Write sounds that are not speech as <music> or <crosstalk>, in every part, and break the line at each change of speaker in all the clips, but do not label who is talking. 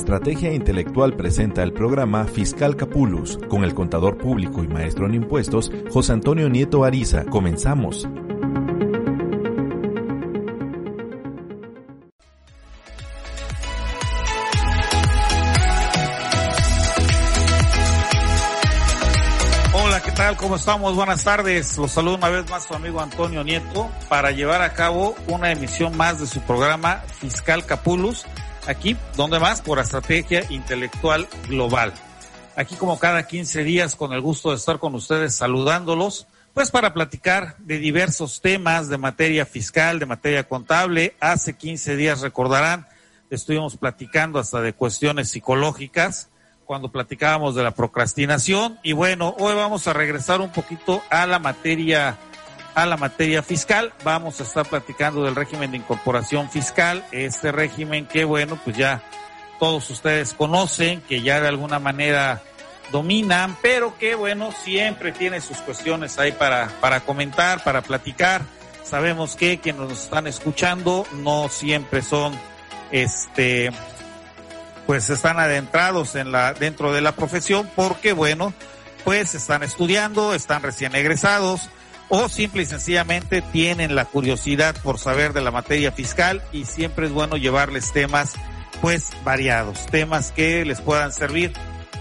Estrategia Intelectual presenta el programa Fiscal Capulus con el contador público y maestro en impuestos José Antonio Nieto Ariza. Comenzamos.
Hola, ¿qué tal? ¿Cómo estamos? Buenas tardes. Los saludo una vez más su amigo Antonio Nieto para llevar a cabo una emisión más de su programa Fiscal Capulus aquí, donde más, por estrategia intelectual global. Aquí como cada 15 días, con el gusto de estar con ustedes saludándolos, pues para platicar de diversos temas de materia fiscal, de materia contable. Hace 15 días, recordarán, estuvimos platicando hasta de cuestiones psicológicas, cuando platicábamos de la procrastinación. Y bueno, hoy vamos a regresar un poquito a la materia a la materia fiscal. Vamos a estar platicando del régimen de incorporación fiscal, este régimen que bueno, pues ya todos ustedes conocen, que ya de alguna manera dominan, pero que bueno, siempre tiene sus cuestiones ahí para, para comentar, para platicar. Sabemos que quienes nos están escuchando no siempre son, este, pues están adentrados en la, dentro de la profesión porque bueno, pues están estudiando, están recién egresados, o simple y sencillamente tienen la curiosidad por saber de la materia fiscal y siempre es bueno llevarles temas pues variados, temas que les puedan servir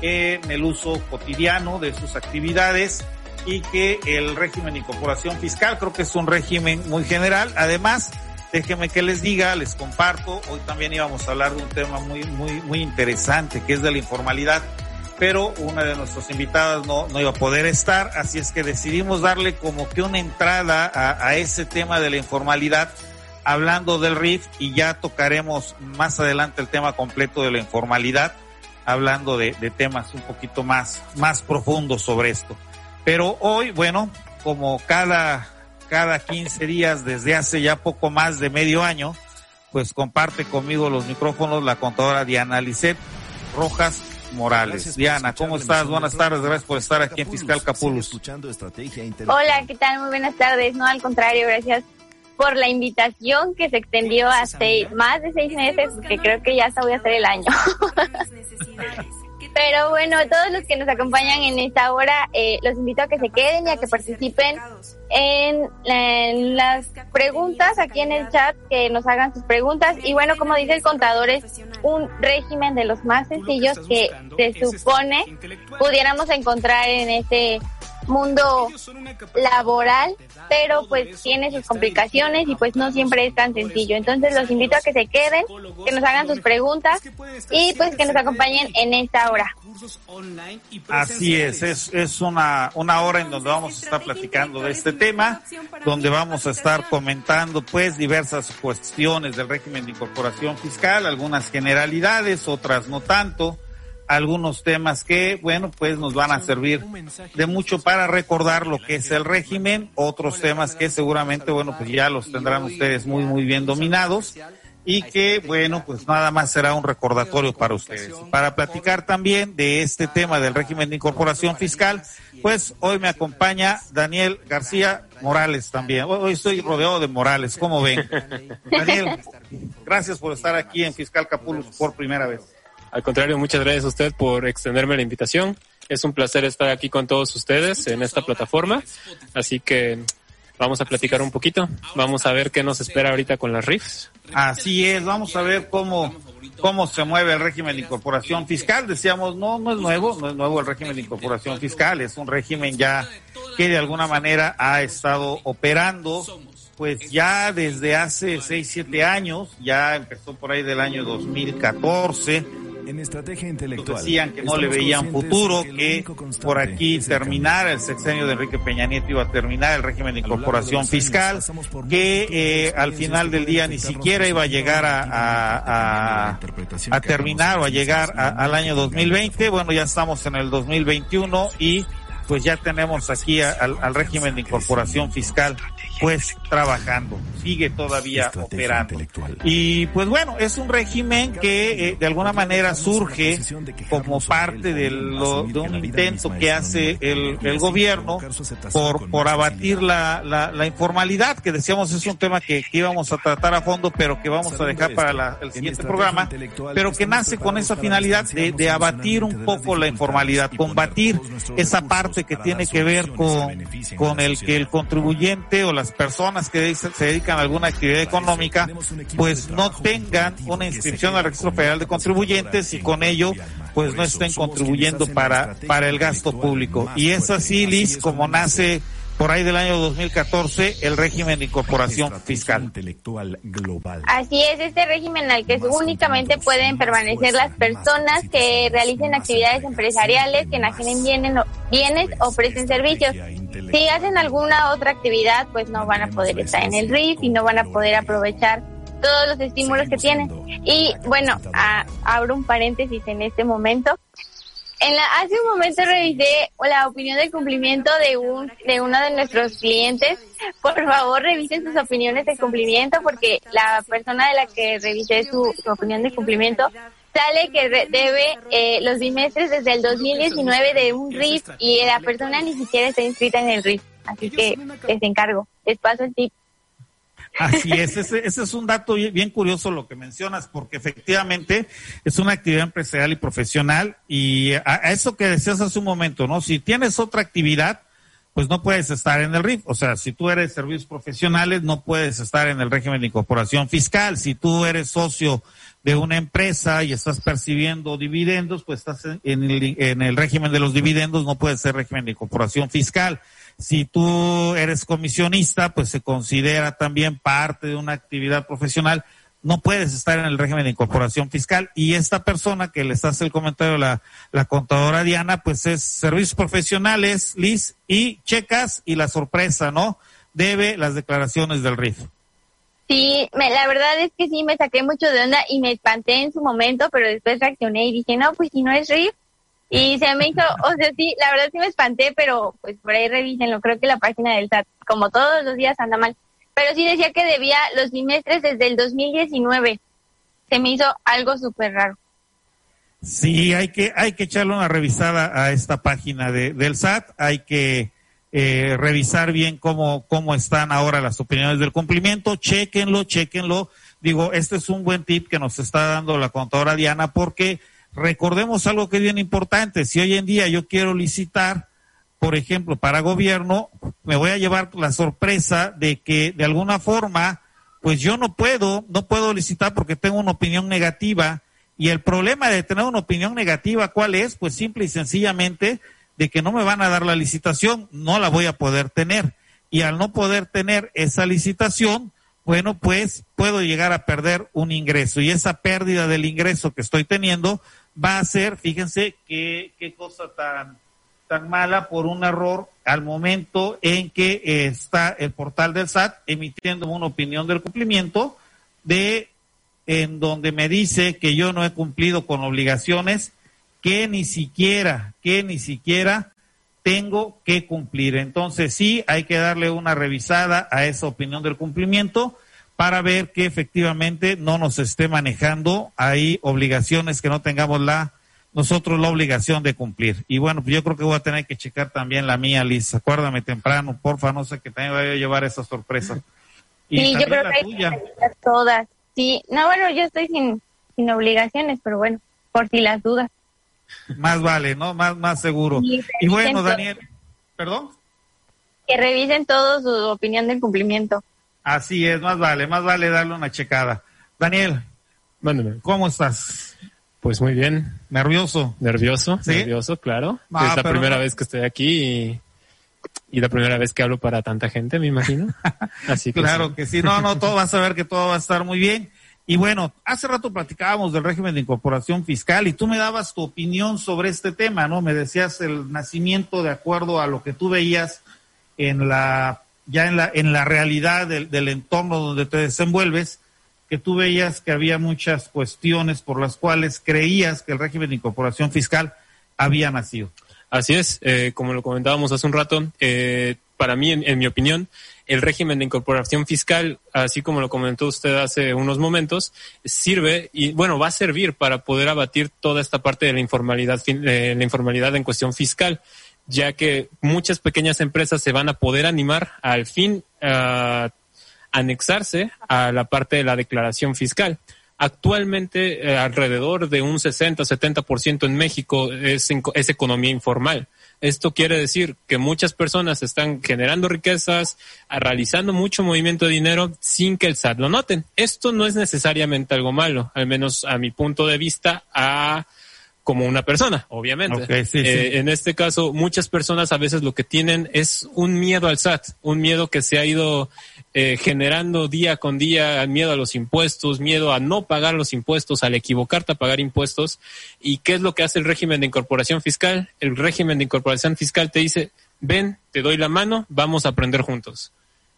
en el uso cotidiano de sus actividades y que el régimen de incorporación fiscal creo que es un régimen muy general. Además, déjenme que les diga, les comparto, hoy también íbamos a hablar de un tema muy, muy, muy interesante que es de la informalidad pero una de nuestras invitadas no, iba a poder estar, así es que decidimos darle como que una entrada a, ese tema de la informalidad, hablando del RIF y ya tocaremos más adelante el tema completo de la informalidad, hablando de, de temas un poquito más, más profundos sobre esto. Pero hoy, bueno, como cada, cada 15 días desde hace ya poco más de medio año, pues comparte conmigo los micrófonos la contadora Diana Lisset Rojas, Morales. Diana, ¿cómo estás? Buenas tardes, gracias por estar aquí en Fiscal Capulus.
Hola, ¿qué tal? Muy buenas tardes. No, al contrario, gracias por la invitación que se extendió hasta más de seis meses, que creo que ya hasta voy a hacer el año. <laughs> Pero bueno, todos los que nos acompañan en esta hora, eh, los invito a que se queden y a que participen en, en, las preguntas aquí en el chat, que nos hagan sus preguntas. Y bueno, como dice el contador, es un régimen de los más sencillos que se supone pudiéramos encontrar en este mundo laboral, pero pues tiene sus complicaciones y pues no siempre es tan sencillo. Entonces los invito a que se queden, que nos hagan sus preguntas y pues que nos acompañen en esta hora.
Así es, es, es una, una hora en donde vamos a estar platicando de este tema, donde vamos a estar comentando pues diversas cuestiones del régimen de incorporación fiscal, algunas generalidades, otras no tanto algunos temas que, bueno, pues nos van a servir de mucho para recordar lo que es el régimen, otros temas que seguramente, bueno, pues ya los tendrán ustedes muy, muy bien dominados y que, bueno, pues nada más será un recordatorio para ustedes. Para platicar también de este tema del régimen de incorporación fiscal, pues hoy me acompaña Daniel García Morales también. Hoy estoy rodeado de Morales, ¿cómo ven? Daniel, gracias por estar aquí en Fiscal Capulus por primera vez.
Al contrario, muchas gracias a usted por extenderme la invitación. Es un placer estar aquí con todos ustedes en esta plataforma. Así que vamos a platicar un poquito. Vamos a ver qué nos espera ahorita con las RIFs.
Así es, vamos a ver cómo, cómo se mueve el régimen de incorporación fiscal. Decíamos, no, no es nuevo, no es nuevo el régimen de incorporación fiscal, es un régimen ya que de alguna manera ha estado operando pues ya desde hace seis, siete años, ya empezó por ahí del año 2014
en estrategia intelectual.
Decían que no le veían futuro, que por aquí terminara el sexenio de Enrique Peña Nieto iba a terminar el régimen de incorporación fiscal, que eh, al final del día ni siquiera iba a llegar a, a, a, a terminar o a llegar al año 2020. Bueno, ya estamos en el 2021 y pues ya tenemos aquí al, al régimen de incorporación fiscal pues trabajando, sigue todavía operando. Y pues bueno, es un régimen que eh, de alguna manera surge como parte de, lo, de un intento que hace el, el gobierno por, por abatir la, la, la, informalidad, que decíamos es un tema que, que, íbamos a tratar a fondo, pero que vamos a dejar para la, el siguiente programa, pero que nace con esa finalidad de, de abatir un poco la informalidad, combatir esa parte que tiene que ver con, con el que el contribuyente o las personas que se dedican a alguna actividad económica, pues no tengan una inscripción al Registro Federal de Contribuyentes y con ello pues no estén contribuyendo para, para el gasto público. Y es así, Liz, como nace por ahí del año 2014 el régimen de incorporación fiscal.
Así es, este régimen al que únicamente pueden permanecer las personas que realicen actividades empresariales, que enajenen bienes, bienes o presten servicios. Si hacen alguna otra actividad, pues no van a poder estar en el RIF y no van a poder aprovechar todos los estímulos que tienen. Y bueno, abro un paréntesis en este momento. En la, hace un momento revisé la opinión de cumplimiento de un de uno de nuestros clientes. Por favor, revisen sus opiniones de cumplimiento porque la persona de la que revisé su, opinión de cumplimiento sale que debe eh, los bimestres desde el 2019 de un RIF y la persona ni siquiera está inscrita en el RIF. Así que les encargo, les paso el tip.
Así es, ese, ese, es un dato bien curioso lo que mencionas, porque efectivamente es una actividad empresarial y profesional y a, eso que decías hace un momento, ¿no? Si tienes otra actividad, pues no puedes estar en el RIF. O sea, si tú eres servicios profesionales, no puedes estar en el régimen de incorporación fiscal. Si tú eres socio de una empresa y estás percibiendo dividendos, pues estás en el, en el régimen de los dividendos, no puedes ser régimen de incorporación fiscal. Si tú eres comisionista, pues se considera también parte de una actividad profesional. No puedes estar en el régimen de incorporación fiscal. Y esta persona que les hace el comentario, la, la contadora Diana, pues es servicios profesionales, Liz, y checas y la sorpresa, ¿no? Debe las declaraciones del RIF.
Sí, me, la verdad es que sí me saqué mucho de onda y me espanté en su momento, pero después reaccioné y dije, no, pues si no es RIF, y se me hizo, o sea, sí, la verdad sí me espanté, pero pues por ahí revísenlo. Creo que la página del SAT, como todos los días, anda mal. Pero sí decía que debía los bimestres desde el 2019. Se me hizo algo súper raro.
Sí, hay que, hay que echarle una revisada a esta página de, del SAT. Hay que eh, revisar bien cómo, cómo están ahora las opiniones del cumplimiento. Chequenlo, chequenlo. Digo, este es un buen tip que nos está dando la contadora Diana porque recordemos algo que es bien importante. Si hoy en día yo quiero licitar, por ejemplo, para gobierno, me voy a llevar la sorpresa de que de alguna forma, pues yo no puedo, no puedo licitar porque tengo una opinión negativa. Y el problema de tener una opinión negativa, ¿cuál es? Pues simple y sencillamente de que no me van a dar la licitación, no la voy a poder tener. Y al no poder tener esa licitación, bueno, pues puedo llegar a perder un ingreso. Y esa pérdida del ingreso que estoy teniendo, va a ser, fíjense qué, qué cosa tan, tan mala por un error al momento en que está el portal del SAT emitiendo una opinión del cumplimiento de en donde me dice que yo no he cumplido con obligaciones que ni siquiera, que ni siquiera tengo que cumplir. Entonces sí, hay que darle una revisada a esa opinión del cumplimiento para ver que efectivamente no nos esté manejando ahí obligaciones que no tengamos la nosotros la obligación de cumplir. Y bueno, pues yo creo que voy a tener que checar también la mía, Liz. Acuérdame temprano, porfa, no sé que también voy a llevar esa sorpresa.
Y sí, yo creo que hay que todas. Sí, no, bueno, yo estoy sin, sin obligaciones, pero bueno, por si las dudas.
Más vale, ¿no? Más, más seguro. Y bueno, Daniel, ¿perdón?
Que revisen todo su opinión del cumplimiento.
Así es, más vale, más vale darle una checada. Daniel, ¿cómo estás?
Pues muy bien.
¿Nervioso?
Nervioso, nervioso, claro. Ah, es la primera vez que estoy aquí y, la primera vez que hablo para tanta gente, me imagino. <laughs>
Así que claro que sí. No, no, todo vas a ver que todo va a estar muy bien. Y bueno, hace rato platicábamos del régimen de incorporación fiscal y tú me dabas tu opinión sobre este tema, ¿no? Me decías el nacimiento de acuerdo a lo que tú veías en la ya en la, en la realidad del, entorno donde te desenvuelves, que tú veías que había muchas cuestiones por las cuales creías que el régimen de incorporación fiscal había nacido.
Así es, eh, como lo comentábamos hace un rato, eh, para mí, en, mi opinión, el régimen de incorporación fiscal, así como lo comentó usted hace unos momentos, sirve y, bueno, va a servir para poder abatir toda esta parte de la informalidad, eh, la informalidad en cuestión fiscal, ya que muchas pequeñas empresas se van a poder animar al fin a anexarse a la parte de la declaración fiscal. Actualmente, eh, alrededor de un 60-70% en México es, es economía informal. Esto quiere decir que muchas personas están generando riquezas, realizando mucho movimiento de dinero sin que el SAT lo noten. Esto no es necesariamente algo malo, al menos a mi punto de vista, a como una persona, obviamente. Eh, en este caso, muchas personas a veces lo que tienen es un miedo al SAT, un miedo que se ha ido eh, generando día con día, miedo a los impuestos, miedo a no pagar los impuestos, al equivocarte a pagar impuestos. ¿Y qué es lo que hace el régimen de incorporación fiscal? El régimen de incorporación fiscal te dice, ven, te doy la mano, vamos a aprender juntos.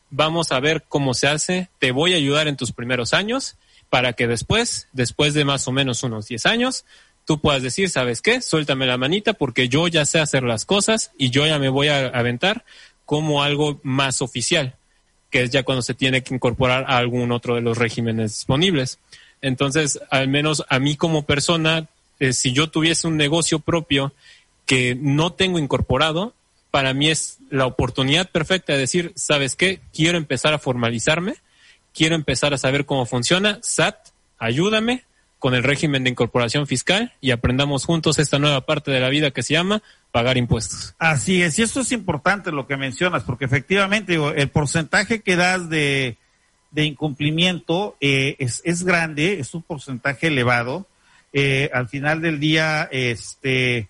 Vamos a ver cómo se hace, te voy a ayudar en tus primeros años para que después, después de más o menos unos 10 años, tú puedas decir, ¿sabes qué? Suéltame la manita porque yo ya sé hacer las cosas y yo ya me voy a aventar como algo más oficial, que es ya cuando se tiene que incorporar a algún otro de los regímenes disponibles. Entonces, al menos a mí como persona, eh, si yo tuviese un negocio propio que no tengo incorporado, para mí es la oportunidad perfecta de decir, ¿sabes qué? Quiero empezar a formalizarme, quiero empezar a saber cómo funciona, SAT, ayúdame, con el régimen de incorporación fiscal y aprendamos juntos esta nueva parte de la vida que se llama pagar impuestos.
Así es, y esto es importante lo que mencionas, porque efectivamente el porcentaje que das de, de incumplimiento eh, es, es grande, es un porcentaje elevado. Eh, al final del día, este,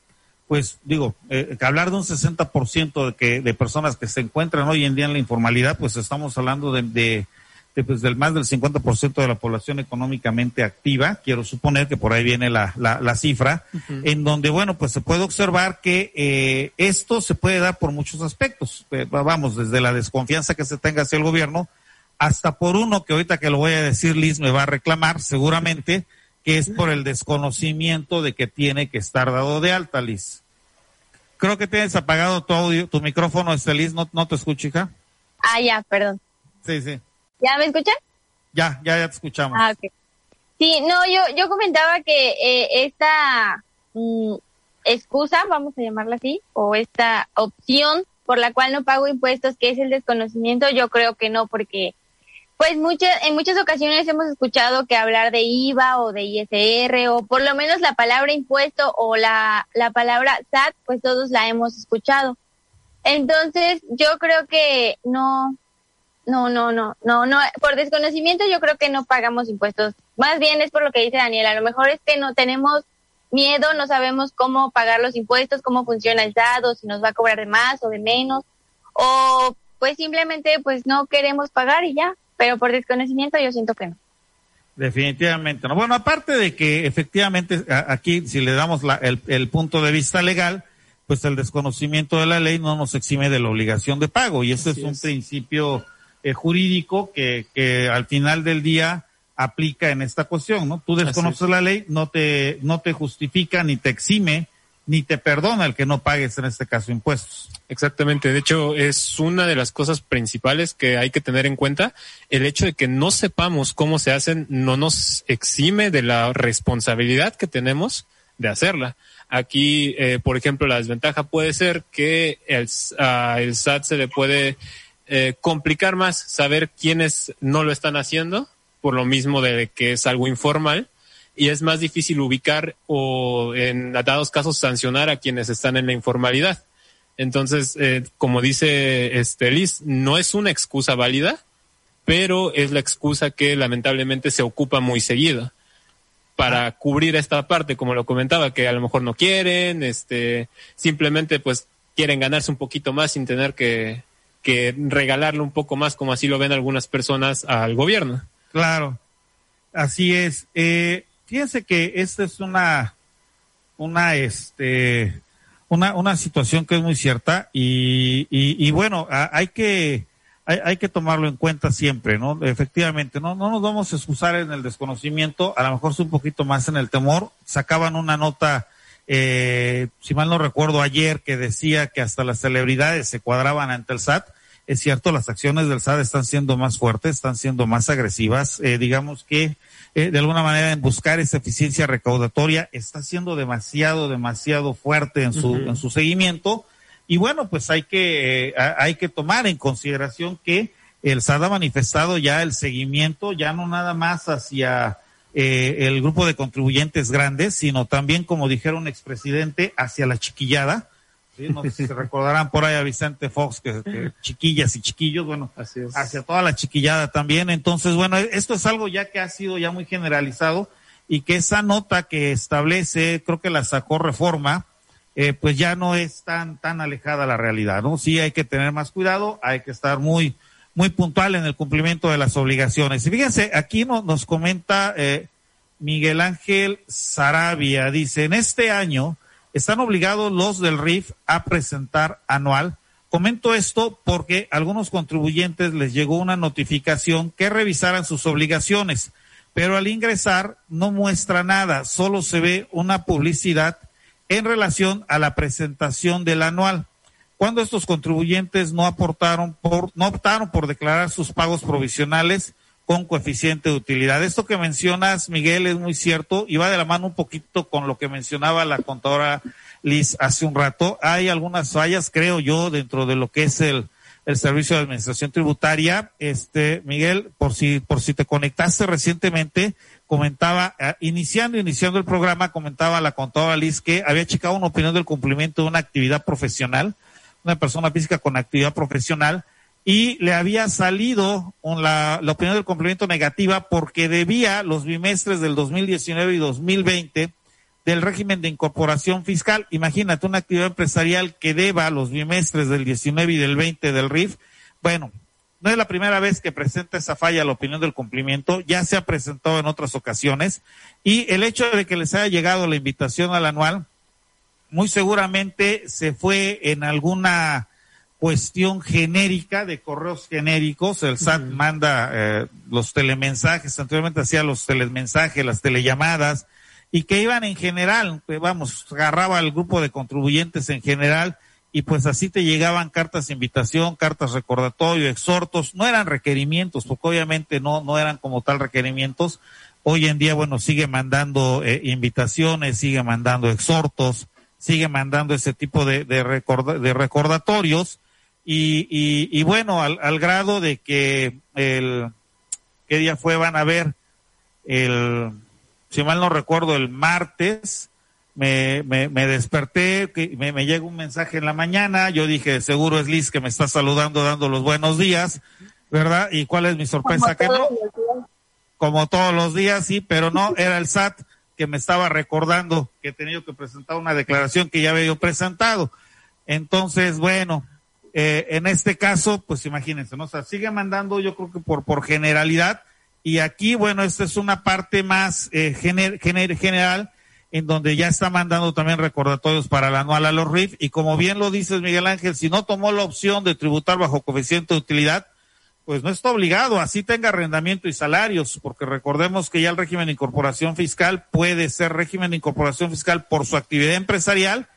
pues digo, eh, hablar de un 60% de, que, de personas que se encuentran hoy en día en la informalidad, pues estamos hablando de pues, del más del 50% de la población económicamente activa, quiero suponer que por ahí viene la, la, cifra, en donde, bueno, pues se puede observar que eh, esto se puede dar por muchos aspectos, eh, vamos, desde la desconfianza que se tenga hacia el gobierno, hasta por uno que ahorita que lo voy a decir, Liz me va a reclamar seguramente, que es por el desconocimiento de que tiene que estar dado de alta, Liz. Creo que tienes apagado tu audio, tu micrófono, este Liz, no, no te escucho, hija.
Ah, ya, perdón.
Sí, sí.
¿Ya me escuchan?
Ya, ya, ya te escuchamos.
Ah, Sí, no, yo, yo comentaba que eh, esta mm, excusa, vamos a llamarla así, o esta opción por la cual no pago impuestos, que es el desconocimiento, yo creo que no, porque pues muchas, en muchas ocasiones hemos escuchado que hablar de IVA o de ISR o por lo menos la palabra impuesto o la, la palabra SAT, pues todos la hemos escuchado. Entonces, yo creo que no, no, no, no, no, no, por desconocimiento yo creo que no pagamos impuestos. Más bien es por lo que dice Daniel, a lo mejor es que no tenemos miedo, no sabemos cómo pagar los impuestos, cómo funciona el SAT, si nos va a cobrar de más o de menos, o pues simplemente pues no queremos pagar y ya, pero por desconocimiento yo siento que no.
Definitivamente no. Bueno, aparte de que efectivamente aquí si le damos la, el, el punto de vista legal, pues el desconocimiento de la ley no nos exime de la obligación de pago y ese es un principio eh, jurídico que, que al final del día aplica en esta cuestión, ¿no? Tú desconoces la ley, no te, no te justifica ni te exime ni te perdona el que no pagues en este caso impuestos.
Exactamente. De hecho, es una de las cosas principales que hay que tener en cuenta. El hecho de que no sepamos cómo se hacen no nos exime de la responsabilidad que tenemos de hacerla. Aquí, eh, por ejemplo, la desventaja puede ser que el, el SAT se le puede eh, complicar más saber quiénes no lo están haciendo, por lo mismo de que es algo informal, y es más difícil ubicar o en dados casos sancionar a quienes están en la informalidad. Entonces, eh, como dice este Liz, no es una excusa válida, pero es la excusa que lamentablemente se ocupa muy seguido para cubrir esta parte, como lo comentaba, que a lo mejor no quieren, este, simplemente pues quieren ganarse un poquito más sin tener que, que regalarle un poco más, como así lo ven algunas personas al gobierno.
Claro, así es. Eh, fíjense que esta es una, una, este, una, una situación que es muy cierta y, y, bueno, hay que, hay, hay, que tomarlo en cuenta siempre, ¿no? Efectivamente, no, no nos vamos a excusar en el desconocimiento, a lo mejor es un poquito más en el temor. Sacaban una nota eh, si mal no recuerdo ayer, que decía que hasta las celebridades se cuadraban ante el SAT. Es cierto, las acciones del SAT están siendo más fuertes, están siendo más agresivas. Eh, digamos que eh, de alguna manera en buscar esa eficiencia recaudatoria está siendo demasiado, demasiado fuerte en su, en su seguimiento. Y bueno, pues hay que, eh, hay que tomar en consideración que el SAT ha manifestado ya el seguimiento, ya no nada más hacia eh, el grupo de contribuyentes grandes, sino también, como dijeron expresidente, hacia la chiquillada. ¿sí? No sé si se <laughs> recordarán por ahí a Vicente Fox, que, chiquillas y chiquillos, bueno, hacia toda la chiquillada también. Entonces, bueno, esto es algo ya que ha sido ya muy generalizado y que esa nota que establece, creo que la sacó reforma, eh, pues ya no es tan, tan alejada la realidad, ¿no? Sí hay que tener más cuidado, hay que estar muy, muy puntual en el cumplimiento de las obligaciones. Y fíjense, aquí nos comenta eh, Miguel Ángel Sarabia, dice, en este año están obligados los del RIF a presentar anual. Comento esto porque a algunos contribuyentes les llegó una notificación que revisaran sus obligaciones, pero al ingresar no muestra nada, solo se ve una publicidad en relación a la presentación del anual cuando estos contribuyentes no aportaron por, no optaron por declarar sus pagos provisionales con coeficiente de utilidad. Esto que mencionas, Miguel, es muy cierto y va de la mano un poquito con lo que mencionaba la contadora Liz hace un rato. Hay algunas fallas, creo yo, dentro de lo que es el, el servicio de administración tributaria. Este, Miguel, por si, por si te conectaste recientemente, comentaba, eh, iniciando, iniciando el programa, comentaba la contadora Liz que había checado una opinión del cumplimiento de una actividad profesional una persona física con actividad profesional, y le había salido la, la opinión del complemento negativa porque debía los bimestres del 2019 y 2020 del régimen de incorporación fiscal. Imagínate una actividad empresarial que deba los bimestres del 19 y del 20 del RIF. Bueno, no es la primera vez que presenta esa falla la opinión del cumplimiento, ya se ha presentado en otras ocasiones y el hecho de que les haya llegado la invitación al anual muy seguramente se fue en alguna cuestión genérica de correos genéricos. El SAT manda eh, los telemensajes, anteriormente hacía los telemensajes, las telellamadas, y que iban en general, pues, vamos, agarraba al grupo de contribuyentes en general, y pues así te llegaban cartas de invitación, cartas recordatorio, exhortos, no eran requerimientos, porque obviamente no, no eran como tal requerimientos. Hoy en día, bueno, sigue mandando eh, invitaciones, sigue mandando exhortos, sigue mandando ese tipo de, de, de recordatorios y, y, y bueno, al, al, grado de que el, ¿qué día fue? Van a ver el, si mal no recuerdo, el martes, me, me, me desperté, me, me llega un mensaje en la mañana, yo dije, seguro es Liz que me está saludando, dando los buenos días, ¿verdad? ¿Y cuál es mi sorpresa? Que no, como todos los días, sí, pero no, era el SAT que me estaba recordando que he tenido que presentar una declaración que ya había presentado. Entonces, bueno, eh, en este caso, pues imagínense, ¿no? O sea, sigue mandando, yo creo que por, por generalidad, y aquí, bueno, esta es una parte más eh, gener, general, en donde ya está mandando también recordatorios para el anual a los RIF, y como bien lo dices, Miguel Ángel, si no tomó la opción de tributar bajo coeficiente de utilidad, pues no está obligado, así tenga arrendamiento y salarios, porque recordemos que ya el régimen de incorporación fiscal puede ser régimen de incorporación fiscal por su actividad empresarial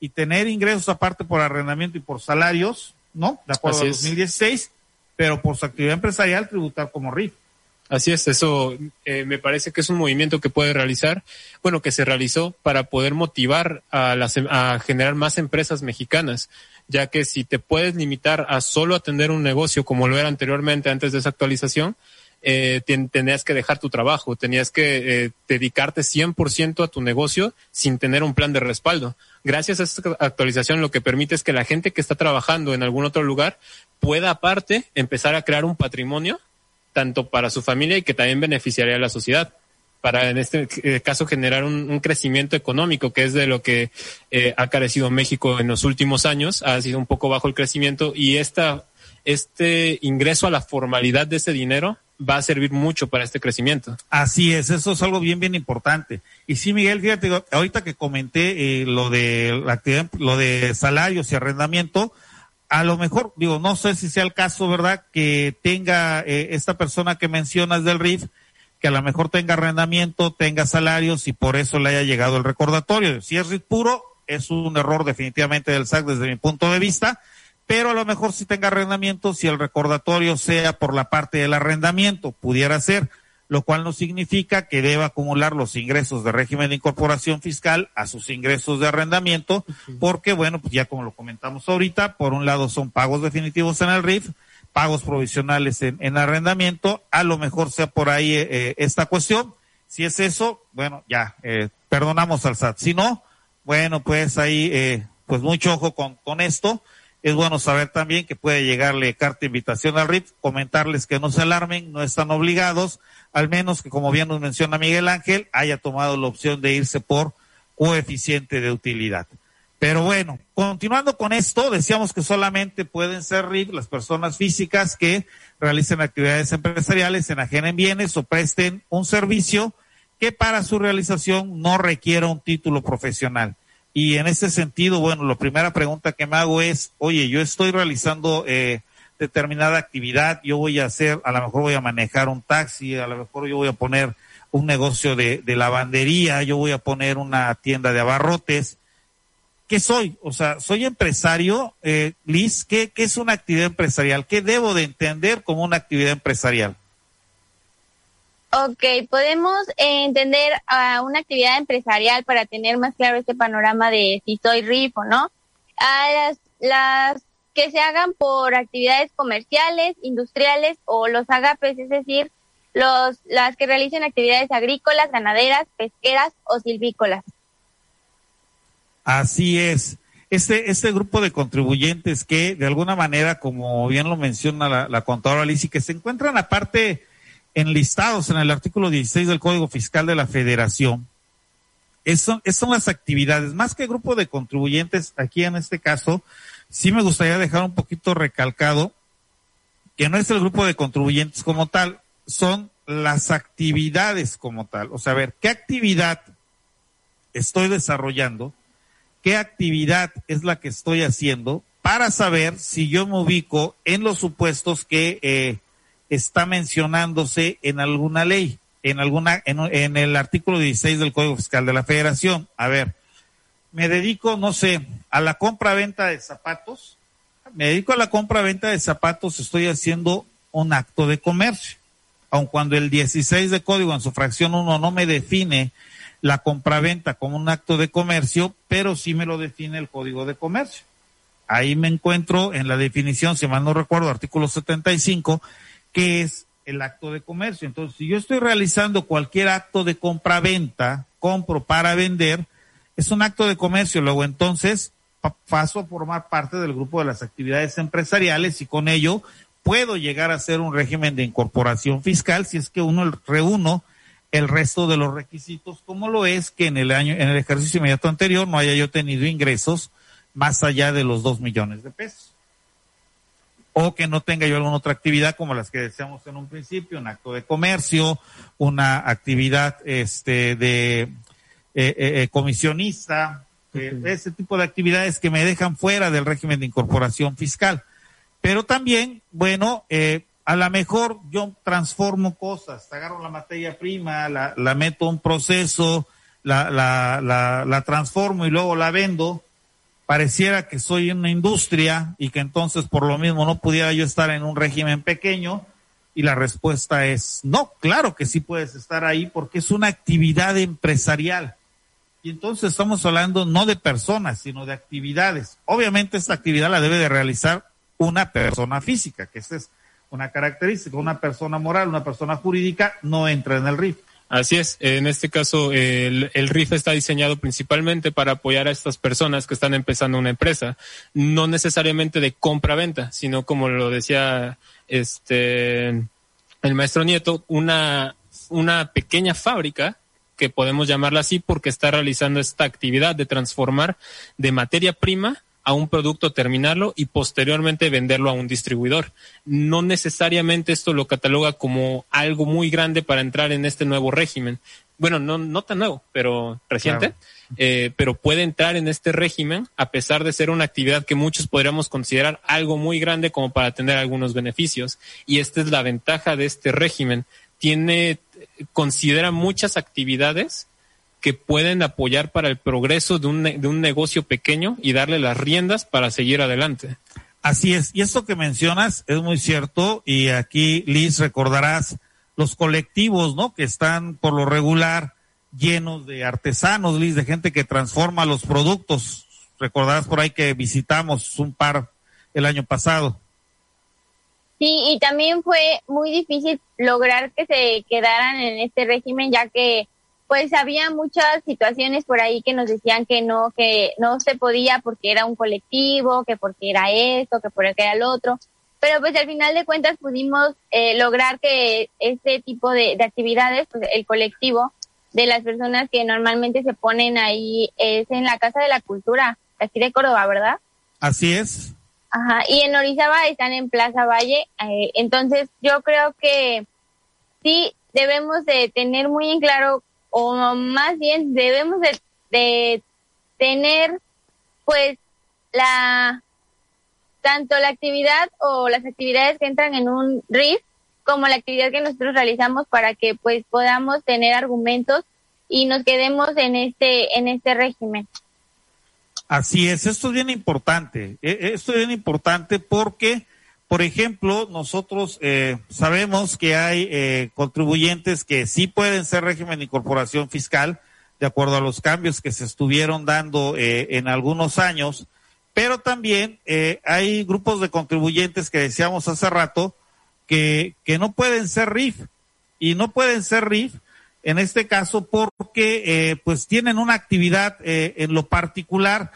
y tener ingresos aparte por arrendamiento y por salarios, ¿no? De acuerdo a 2016, pero por su actividad empresarial tributar como RIF.
Así es, eso eh, me parece que es un movimiento que puede realizar, bueno, que se realizó para poder motivar a, las, a generar más empresas mexicanas ya que si te puedes limitar a solo atender un negocio como lo era anteriormente antes de esa actualización, eh, tenías que dejar tu trabajo, tenías que eh, dedicarte 100% a tu negocio sin tener un plan de respaldo. Gracias a esta actualización lo que permite es que la gente que está trabajando en algún otro lugar pueda aparte empezar a crear un patrimonio tanto para su familia y que también beneficiaría a la sociedad para en este eh, caso generar un, crecimiento económico, que es de lo que eh, ha carecido México en los últimos años, ha sido un poco bajo el crecimiento y esta, este ingreso a la formalidad de ese dinero va a servir mucho para este crecimiento.
Así es, eso es algo bien, bien importante. Y sí, Miguel, fíjate, ahorita que comenté eh, lo de la actividad, lo de salarios y arrendamiento, a lo mejor, digo, no sé si sea el caso, ¿verdad? Que tenga esta persona que mencionas del RIF, que a lo mejor tenga arrendamiento, tenga salarios y por eso le haya llegado el recordatorio. Si es RIF puro, es un error definitivamente del SAC desde mi punto de vista, pero a lo mejor si tenga arrendamiento, si el recordatorio sea por la parte del arrendamiento, pudiera ser, lo cual no significa que deba acumular los ingresos de régimen de incorporación fiscal a sus ingresos de arrendamiento, porque bueno, pues ya como lo comentamos ahorita, por un lado son pagos definitivos en el RIF, pagos provisionales en, arrendamiento, a lo mejor sea por ahí eh, eh, esta cuestión. Si es eso, bueno, ya, eh, perdonamos al SAT. Si no, bueno, pues ahí, pues mucho ojo con, con esto es bueno saber también que puede llegarle carta de invitación al RIF, comentarles que no se alarmen, no están obligados, al menos que como bien nos menciona Miguel Ángel, haya tomado la opción de irse por coeficiente de utilidad. Pero bueno, continuando con esto, decíamos que solamente pueden ser RIF las personas físicas que realicen actividades empresariales, enajenen bienes o presten un servicio que para su realización no requiera un título profesional. Y en ese sentido, bueno, la primera pregunta que me hago es, oye, yo estoy realizando eh, determinada actividad, yo voy a hacer, a lo mejor voy a manejar un taxi, a lo mejor yo voy a poner un negocio de, lavandería, yo voy a poner una tienda de abarrotes. ¿Qué soy? O sea, soy empresario, eh, Liz, ¿qué, ¿qué es una actividad empresarial? ¿Qué debo de entender como una actividad empresarial?
Ok, podemos eh, entender a una actividad empresarial para tener más claro este panorama de si soy RIF o no. A las, las que se hagan por actividades comerciales, industriales o los agapes, es decir, los, las que realicen actividades agrícolas, ganaderas, pesqueras o silvícolas.
Así es. Este, este grupo de contribuyentes que de alguna manera, como bien lo menciona la, la contadora Alicia, que se encuentran aparte enlistados en el artículo 16 del Código Fiscal de la Federación, son, son las actividades, más que grupo de contribuyentes, aquí en este caso, sí me gustaría dejar un poquito recalcado que no es el grupo de contribuyentes como tal, son las actividades como tal. O sea, ver, ¿qué actividad estoy desarrollando? ¿Qué actividad es la que estoy haciendo para saber si yo me ubico en los supuestos que eh, está mencionándose en alguna ley, en alguna, en, el artículo 16 del Código Fiscal de la Federación. A ver, me dedico, no sé, a la compra-venta de zapatos. Me dedico a la compra-venta de zapatos, estoy haciendo un acto de comercio. Aun cuando el 16 de código en su fracción 1 no me define la compraventa como un acto de comercio, pero sí me lo define el código de comercio. Ahí me encuentro en la definición, si mal no recuerdo, artículo 75, qué es el acto de comercio. Entonces, si yo estoy realizando cualquier acto de compra-venta, compro para vender, es un acto de comercio. Luego, entonces, paso a formar parte del grupo de las actividades empresariales y con ello puedo llegar a ser un régimen de incorporación fiscal si es que uno reúno el resto de los requisitos, como lo es que en el año, en el ejercicio inmediato anterior no haya yo tenido ingresos más allá de los dos millones de pesos o que no tenga yo alguna otra actividad como las que decíamos en un principio, un acto de comercio, una actividad este de eh, eh, eh comisionista, eh, ese tipo de actividades que me dejan fuera del régimen de incorporación fiscal. Pero también, bueno, a lo mejor yo transformo cosas, agarro la materia prima, la, la meto a un proceso, la, la, transformo y luego la vendo pareciera que soy una industria y que entonces por lo mismo no pudiera yo estar en un régimen pequeño? Y la respuesta es no, claro que sí puedes estar ahí porque es una actividad empresarial. Y entonces estamos hablando no de personas, sino de actividades. Obviamente esta actividad la debe de realizar una persona física, que esa es una característica. Una persona moral, una persona jurídica no entra en el RIF.
Así es, en este caso el, el, RIF está diseñado principalmente para apoyar a estas personas que están empezando una empresa, no necesariamente de compra-venta, sino como lo decía este el maestro Nieto, una, una pequeña fábrica que podemos llamarla así porque está realizando esta actividad de transformar de materia prima a un producto, terminarlo y posteriormente venderlo a un distribuidor. No necesariamente esto lo cataloga como algo muy grande para entrar en este nuevo régimen. Bueno, no, no tan nuevo, pero reciente, eh, pero puede entrar en este régimen a pesar de ser una actividad que muchos podríamos considerar algo muy grande como para tener algunos beneficios. Y esta es la ventaja de este régimen. Tiene, considera muchas actividades que pueden apoyar para el progreso de un, de un negocio pequeño y darle las riendas para seguir adelante.
Así es, y esto que mencionas es muy cierto, y aquí, Liz, recordarás los colectivos, ¿no? Que están por lo regular llenos de artesanos, Liz, de gente que transforma los productos. Recordarás por ahí que visitamos un par el año pasado.
Sí, y también fue muy difícil lograr que se quedaran en este régimen, ya que pues había muchas situaciones por ahí que nos decían que no, que no se podía porque era un colectivo, que porque era esto, que porque era el otro. Pero pues al final de cuentas pudimos eh, lograr que este tipo de, actividades, pues el colectivo de las personas que normalmente se ponen ahí es en la Casa de la Cultura, aquí de Córdoba, ¿verdad?
Así es.
Ajá, y en Orizaba están en Plaza Valle, eh, entonces yo creo que sí debemos de tener muy en claro o más bien debemos de, tener pues la tanto la actividad o las actividades que entran en un RIF como la actividad que nosotros realizamos para que pues podamos tener argumentos y nos quedemos en este en este régimen.
Así es, esto es bien importante. E, esto es bien importante porque por ejemplo, nosotros eh, sabemos que hay eh, contribuyentes que sí pueden ser régimen de incorporación fiscal, de acuerdo a los cambios que se estuvieron dando eh, en algunos años, pero también hay grupos de contribuyentes que decíamos hace rato que, que no pueden ser RIF y no pueden ser RIF en este caso porque pues tienen una actividad en lo particular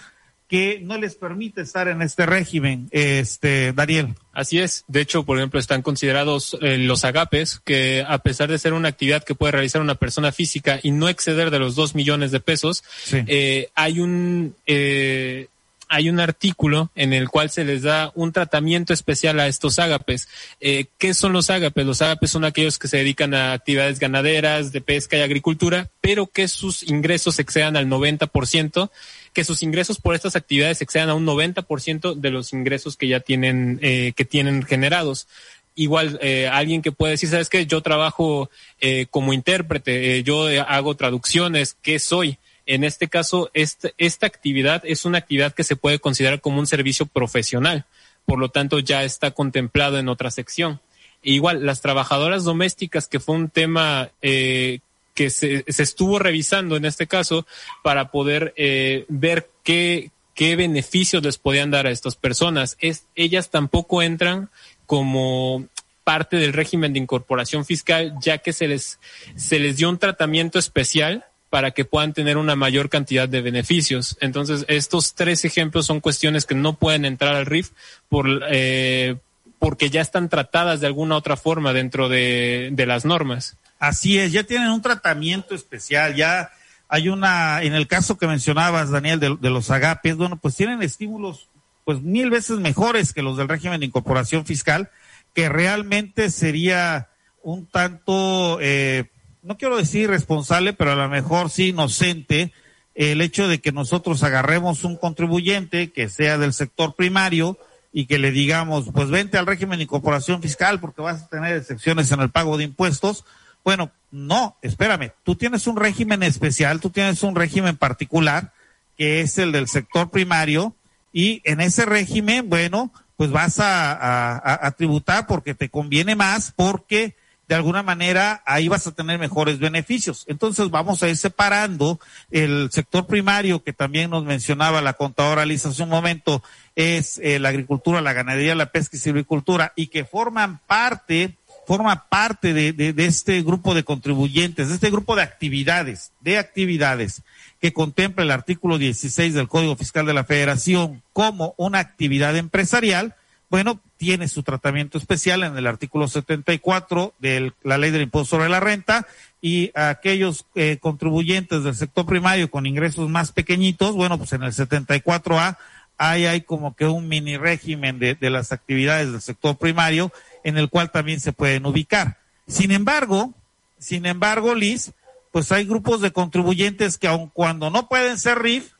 que no les permite estar en este régimen, este Daniel.
Así es. De hecho, por ejemplo, están considerados eh, los agapes, que a pesar de ser una actividad que puede realizar una persona física y no exceder de los dos millones de pesos, eh, hay un eh, hay un artículo en el cual se les da un tratamiento especial a estos ágapes. Eh, ¿Qué son los ágapes? Los ágapes son aquellos que se dedican a actividades ganaderas, de pesca y agricultura, pero que sus ingresos excedan al 90%, que sus ingresos por estas actividades excedan a un 90% de los ingresos que ya tienen, eh, que tienen generados igual eh, alguien que puede decir, sabes qué? yo trabajo eh, como intérprete, eh, yo hago traducciones, ¿qué soy? En este caso, esta, esta actividad es una actividad que se puede considerar como un servicio profesional, por lo tanto ya está contemplado en otra sección. E igual, las trabajadoras domésticas, que fue un tema eh, que se, se, estuvo revisando en este caso para poder eh, ver qué, qué beneficios les podían dar a estas personas. Es, ellas tampoco entran como parte del régimen de incorporación fiscal, ya que se les, se les dio un tratamiento especial para que puedan tener una mayor cantidad de beneficios. Entonces, estos tres ejemplos son cuestiones que no pueden entrar al RIF por, eh, porque ya están tratadas de alguna otra forma dentro de, las normas.
Así es, ya tienen un tratamiento especial, ya hay una, en el caso que mencionabas, Daniel, de, de, los agapes, bueno, pues tienen estímulos pues mil veces mejores que los del régimen de incorporación fiscal, que realmente sería un tanto eh, no quiero decir responsable, pero a lo mejor sí inocente, el hecho de que nosotros agarremos un contribuyente que sea del sector primario y que le digamos, pues vente al régimen de incorporación fiscal porque vas a tener excepciones en el pago de impuestos. Bueno, no, espérame, tú tienes un régimen especial, tú tienes un régimen particular que es el del sector primario y en ese régimen, bueno, pues vas a, a, a tributar porque te conviene más porque de alguna manera ahí vas a tener mejores beneficios. Entonces vamos a ir separando el sector primario que también nos mencionaba la contadora Lisa hace un momento, es eh, la agricultura, la ganadería, la pesca y silvicultura y que forman parte, forma parte de, de, de este grupo de contribuyentes, de este grupo de actividades, de actividades que contempla el artículo 16 del Código Fiscal de la Federación como una actividad empresarial, bueno, tiene su tratamiento especial en el artículo 74 de la ley del impuesto sobre la renta y aquellos eh, contribuyentes del sector primario con ingresos más pequeñitos, bueno, pues en el 74A ahí hay como que un mini régimen de, de las actividades del sector primario en el cual también se pueden ubicar. Sin embargo, sin embargo, Liz, pues hay grupos de contribuyentes que aun cuando no pueden ser RIF,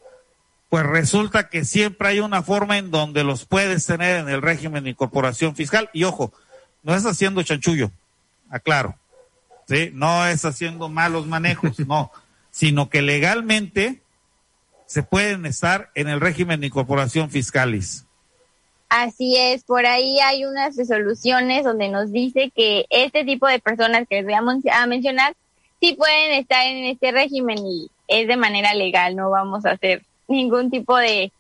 pues resulta que siempre hay una forma en donde los puedes tener en el régimen de incorporación fiscal. Y ojo, no es haciendo chanchullo, aclaro, ¿sí? No es haciendo malos manejos, no, <laughs> sino que legalmente se pueden estar en el régimen de incorporación fiscalis.
Así es, por ahí hay unas resoluciones donde nos dice que este tipo de personas que les voy a, mencionar sí pueden estar en este régimen y es de manera legal, no vamos a hacer ningún tipo de,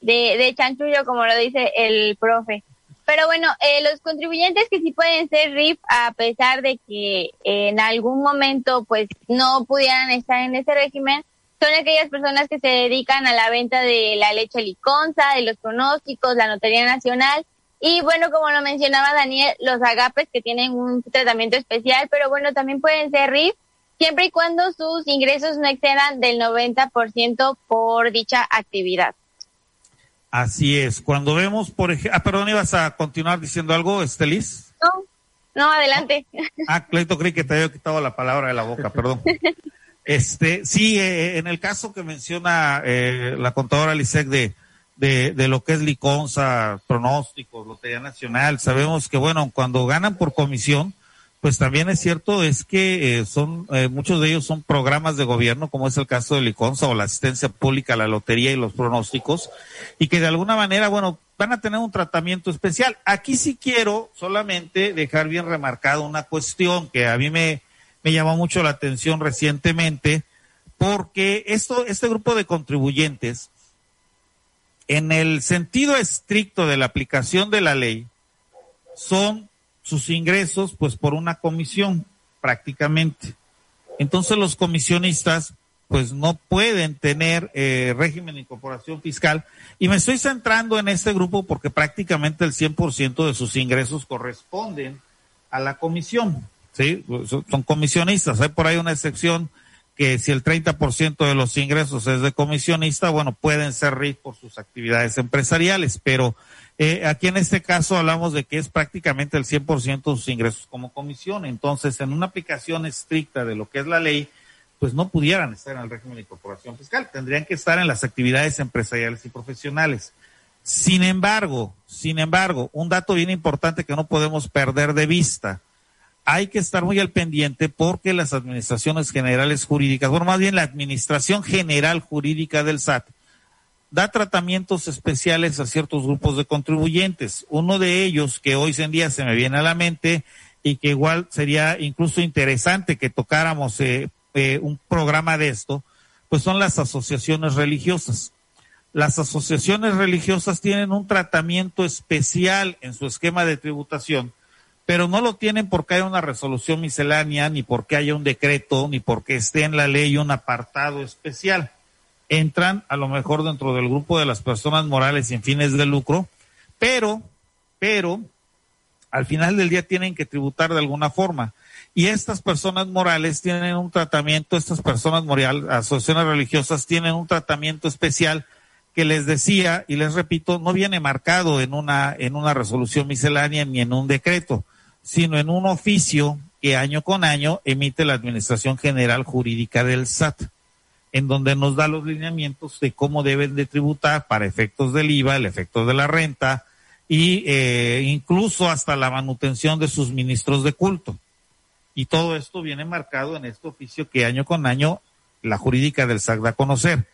de, de chanchullo como lo dice el profe. Pero bueno, eh, los contribuyentes que sí pueden ser RIF a pesar de que en algún momento pues no pudieran estar en ese régimen, son aquellas personas que se dedican a la venta de la leche liconza, de los pronósticos, la Notaría Nacional y bueno, como lo mencionaba Daniel, los agapes que tienen un tratamiento especial, pero bueno, también pueden ser RIF siempre y cuando sus ingresos no excedan del 90% por dicha actividad.
Así es. Cuando vemos, por ejemplo, ah, perdón, ibas a continuar diciendo algo, Estelis.
No, no, adelante.
Ah, Cleito, creí que te había quitado la palabra de la boca, perdón. <laughs> Este, sí, eh, en el caso que menciona eh, la contadora Lisek de, de, de, lo que es liconza, pronósticos, Lotería Nacional, sabemos que, bueno, cuando ganan por comisión, pues también es cierto, es que eh, son, eh, muchos de ellos son programas de gobierno, como es el caso de Liconza o la asistencia pública, la lotería y los pronósticos, y que de alguna manera, bueno, van a tener un tratamiento especial. Aquí sí quiero solamente dejar bien remarcado una cuestión que a mí me, me llamó mucho la atención recientemente, porque esto, este grupo de contribuyentes, en el sentido estricto de la aplicación de la ley, son sus ingresos pues por una comisión prácticamente. Entonces los comisionistas pues no pueden tener eh, régimen de incorporación fiscal y me estoy centrando en este grupo porque prácticamente el 100% de sus ingresos corresponden a la comisión, ¿sí? Son comisionistas, hay por ahí una excepción que si el 30% de los ingresos es de comisionista, bueno, pueden ser RIF por sus actividades empresariales, pero eh, aquí en este caso hablamos de que es prácticamente el 100% de sus ingresos como comisión. Entonces, en una aplicación estricta de lo que es la ley, pues no pudieran estar en el régimen de incorporación fiscal, tendrían que estar en las actividades empresariales y profesionales. Sin embargo, sin embargo, un dato bien importante que no podemos perder de vista, hay que estar muy al pendiente porque las administraciones generales jurídicas, bueno, más bien la Administración General Jurídica del SAT, da tratamientos especiales a ciertos grupos de contribuyentes. Uno de ellos que hoy en día se me viene a la mente y que igual sería incluso interesante que tocáramos eh, eh, un programa de esto, pues son las asociaciones religiosas. Las asociaciones religiosas tienen un tratamiento especial en su esquema de tributación, pero no lo tienen porque haya una resolución miscelánea, ni porque haya un decreto, ni porque esté en la ley un apartado especial entran a lo mejor dentro del grupo de las personas morales sin fines de lucro, pero, pero, al final del día tienen que tributar de alguna forma. Y estas personas morales tienen un tratamiento, estas personas morales, asociaciones religiosas tienen un tratamiento especial que les decía y les repito, no viene marcado en una, en una resolución miscelánea ni en un decreto, sino en un oficio que año con año emite la Administración General Jurídica del SAT en donde nos da los lineamientos de cómo deben de tributar para efectos del IVA, el efecto de la renta y eh, incluso hasta la manutención de sus ministros de culto. Y todo esto viene marcado en este oficio que año con año la jurídica del SAC da a conocer.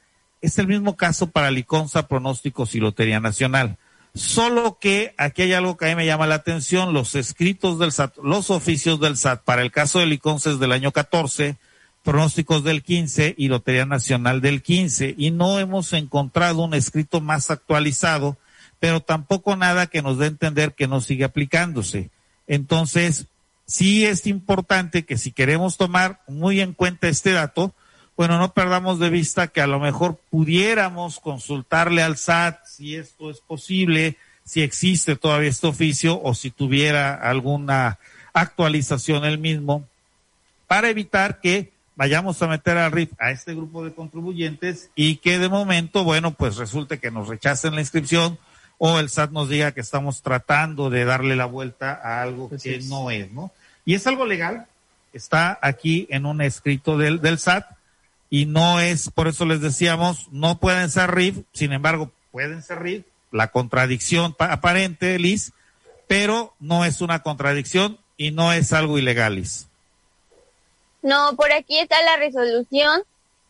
Es el mismo caso para Liconza, Pronósticos y Lotería Nacional. Solo que aquí hay algo que a mí me llama la atención, los escritos del SAT, los oficios del SAT, para el caso de Liconza es del año 14, pronósticos del 15 y Lotería Nacional del 15 y no hemos encontrado un escrito más actualizado, pero tampoco nada que nos dé a entender que no sigue aplicándose. Entonces, sí es importante que si queremos tomar muy en cuenta este dato, bueno, no perdamos de vista que a lo mejor pudiéramos consultarle al SAT si esto es posible, si existe todavía este oficio o si tuviera alguna actualización el mismo, para evitar que vayamos a meter al RIF a este grupo de contribuyentes y que de momento, bueno, pues resulte que nos rechacen la inscripción o el SAT nos diga que estamos tratando de darle la vuelta a algo que no es, ¿no? Y es algo legal, está aquí en un escrito del, del SAT y no es, por eso les decíamos, no pueden ser RIF, sin embargo, pueden ser RIF, la contradicción aparente, Liz, pero no es una contradicción y no es algo ilegal, Liz.
No, por aquí está la resolución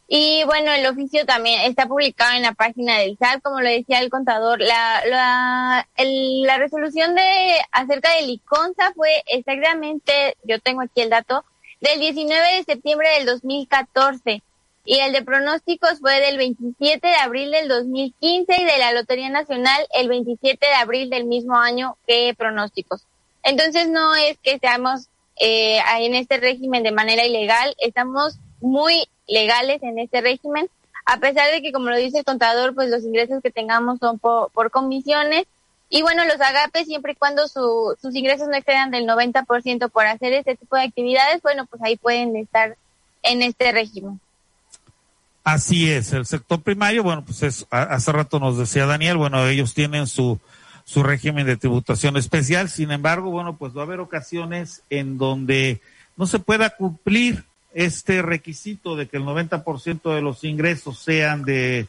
Y bueno, el oficio también está publicado en la página del SAT, como lo decía el contador. La, la, la resolución de acerca del ICONSA fue exactamente, yo tengo aquí el dato, del 19 de septiembre del 2014 y el de pronósticos fue del 27 de abril del 2015 y de la Lotería Nacional el 27 de abril del mismo año que pronósticos. Entonces no es que estamos eh, en este régimen de manera ilegal, estamos muy legales en este régimen, a pesar de que, como lo dice el contador, pues los ingresos que tengamos son por, por comisiones. Y bueno, los agapes, siempre y cuando su, sus ingresos no excedan del 90% por hacer este tipo de actividades, bueno, pues ahí pueden estar en este régimen.
Así es, el sector primario, bueno, pues es, hace rato nos decía Daniel, bueno, ellos tienen su, su régimen de tributación especial, sin embargo, bueno, pues va a haber ocasiones en donde no se pueda cumplir este requisito de que el 90% de los ingresos sean de,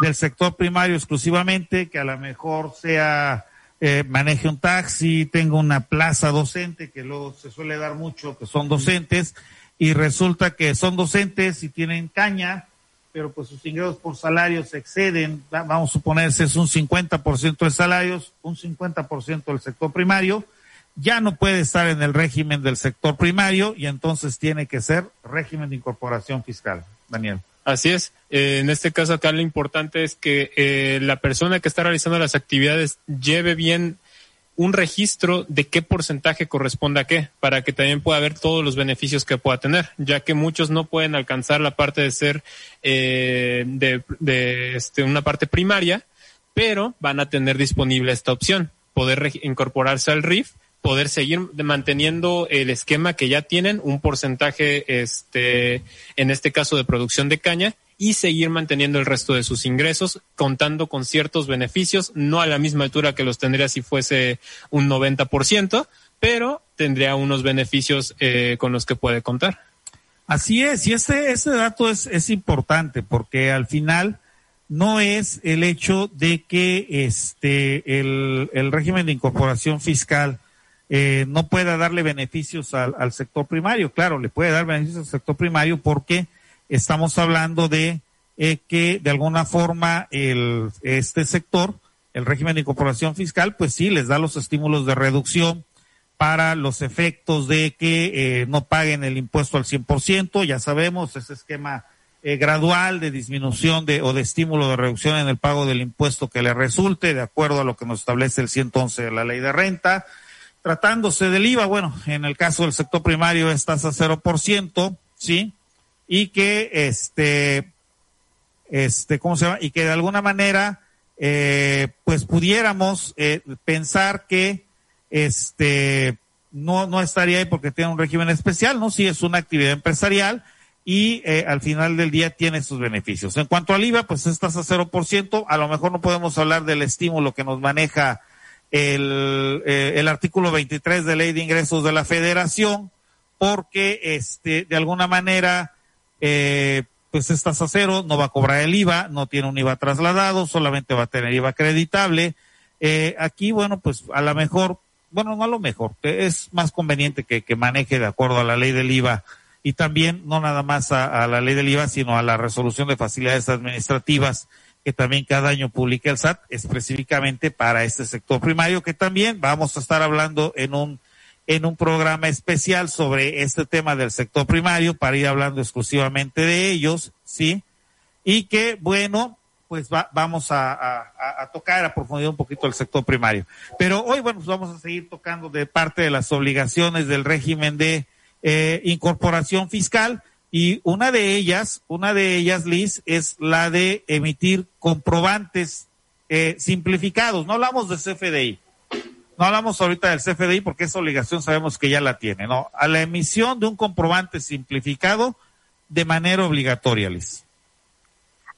del sector primario exclusivamente, que a lo mejor sea eh, maneje un taxi, tenga una plaza docente, que luego se suele dar mucho que son docentes, y resulta que son docentes y tienen caña, pero pues sus ingresos por salarios exceden, vamos a suponerse es un 50% de salarios, un 50% del sector primario, ya no puede estar en el régimen del sector primario y entonces tiene que ser régimen de incorporación fiscal. Daniel.
Así es. Eh, en este caso acá lo importante es que eh, la persona que está realizando las actividades lleve bien un registro de qué porcentaje corresponde a qué, para que también pueda ver todos los beneficios que pueda tener, ya que muchos no pueden alcanzar la parte de ser eh, de, de este, una parte primaria, pero van a tener disponible esta opción, poder incorporarse al RIF poder seguir manteniendo el esquema que ya tienen, un porcentaje, este, en este caso de producción de caña, y seguir manteniendo el resto de sus ingresos, contando con ciertos beneficios, no a la misma altura que los tendría si fuese un 90%, pero tendría unos beneficios eh, con los que puede contar.
Así es, y este, este dato es, es importante porque al final no es el hecho de que este, el, el régimen de incorporación fiscal eh, no pueda darle beneficios al, sector primario. Claro, le puede dar beneficios al sector primario porque estamos hablando de eh, que de alguna forma el, este sector, el régimen de incorporación fiscal, pues sí, les da los estímulos de reducción para los efectos de que eh, no paguen el impuesto al 100%, ya sabemos, ese esquema gradual de disminución de, o de estímulo de reducción en el pago del impuesto que le resulte, de acuerdo a lo que nos establece el 111 de la ley de renta, tratándose del IVA, bueno, en el caso del sector primario es tasa cero por ciento, ¿sí? Y que este, este, ¿cómo se llama? Y que de alguna manera, eh, pues pudiéramos eh, pensar que este, no, no estaría ahí porque tiene un régimen especial, ¿no? Sí es una actividad empresarial y eh, al final del día tiene sus beneficios. En cuanto al IVA, pues es tasa cero por ciento, a lo mejor no podemos hablar del estímulo que nos maneja el, eh, el artículo 23 de Ley de Ingresos de la Federación, porque este, de alguna manera, eh, pues estás a cero, no va a cobrar el IVA, no tiene un IVA trasladado, solamente va a tener IVA acreditable. Eh, aquí, bueno, pues a lo mejor, bueno, no a lo mejor, es más conveniente que, que maneje de acuerdo a la ley del IVA y también no nada más a, a la ley del IVA, sino a la resolución de facilidades administrativas que también cada año publica el SAT específicamente para este sector primario, que también vamos a estar hablando en un en un programa especial sobre este tema del sector primario para ir hablando exclusivamente de ellos, ¿sí? Y que, bueno, pues va, vamos a, tocar a profundidad un poquito el sector primario. Pero hoy, bueno, pues vamos a seguir tocando de parte de las obligaciones del régimen de eh, incorporación fiscal y una de ellas, una de ellas, Liz, es la de emitir comprobantes eh, simplificados. No hablamos de CFDI. No hablamos ahorita del CFDI porque esa obligación sabemos que ya la tiene, ¿no? A la emisión de un comprobante simplificado de manera obligatoria, Liz.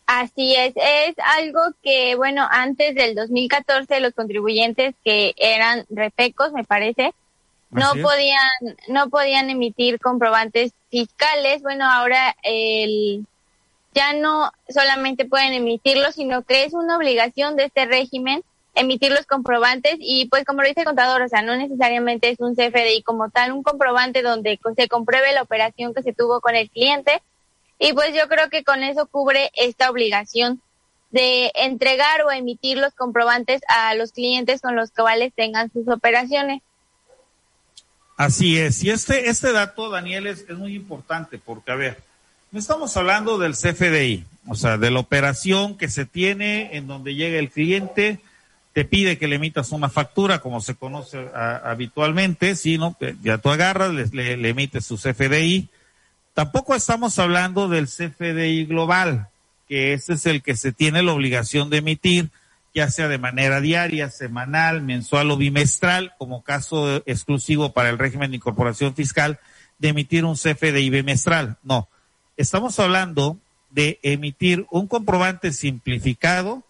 Así es, es algo que, bueno, antes del 2014 los contribuyentes que eran repecos, me parece, no podían no podían emitir comprobantes fiscales bueno ahora el ya no solamente pueden emitirlos sino que es una obligación de este régimen emitir los comprobantes y pues como lo dice el contador o sea no necesariamente es un CFDI como tal un comprobante donde se compruebe la operación que se tuvo con el cliente Y pues yo creo que con eso cubre esta obligación de entregar o emitir los comprobantes a los clientes con los cuales tengan sus operaciones.
Así es. Y este, este dato, Daniel, es, es muy importante porque, a ver, no estamos hablando del CFDI, o sea, de la operación que se tiene en donde llega el cliente, te pide que le emitas una factura, como se conoce habitualmente, ¿sí, no? Ya tú agarras, le, le emites su CFDI. Tampoco estamos hablando del CFDI global, que ese es el que se tiene la obligación de emitir ya sea de manera diaria, semanal, mensual o bimestral, como caso exclusivo para el régimen de incorporación fiscal, de emitir un CFDI bimestral. No, estamos hablando de emitir un comprobante simplificado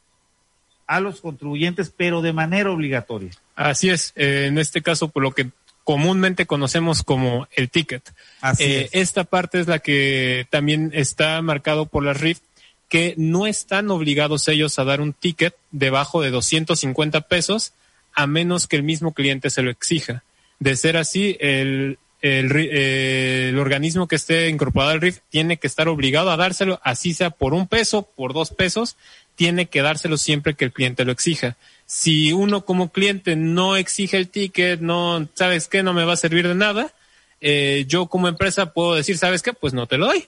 a los contribuyentes, pero de manera obligatoria.
Así es, eh, en este caso, por lo que comúnmente conocemos como el ticket. Así eh, Esta parte es la que también está marcado por la RIF que no están obligados ellos a dar un ticket debajo de 250 pesos a menos que el mismo cliente se lo exija. De ser así, el, el, organismo que esté incorporado al RIF tiene que estar obligado a dárselo, así sea por un peso, por dos pesos, tiene que dárselo siempre que el cliente lo exija. Si uno como cliente no exige el ticket, no, ¿sabes qué? No me va a servir de nada. Eh, yo como empresa puedo decir, ¿sabes qué? Pues no te lo doy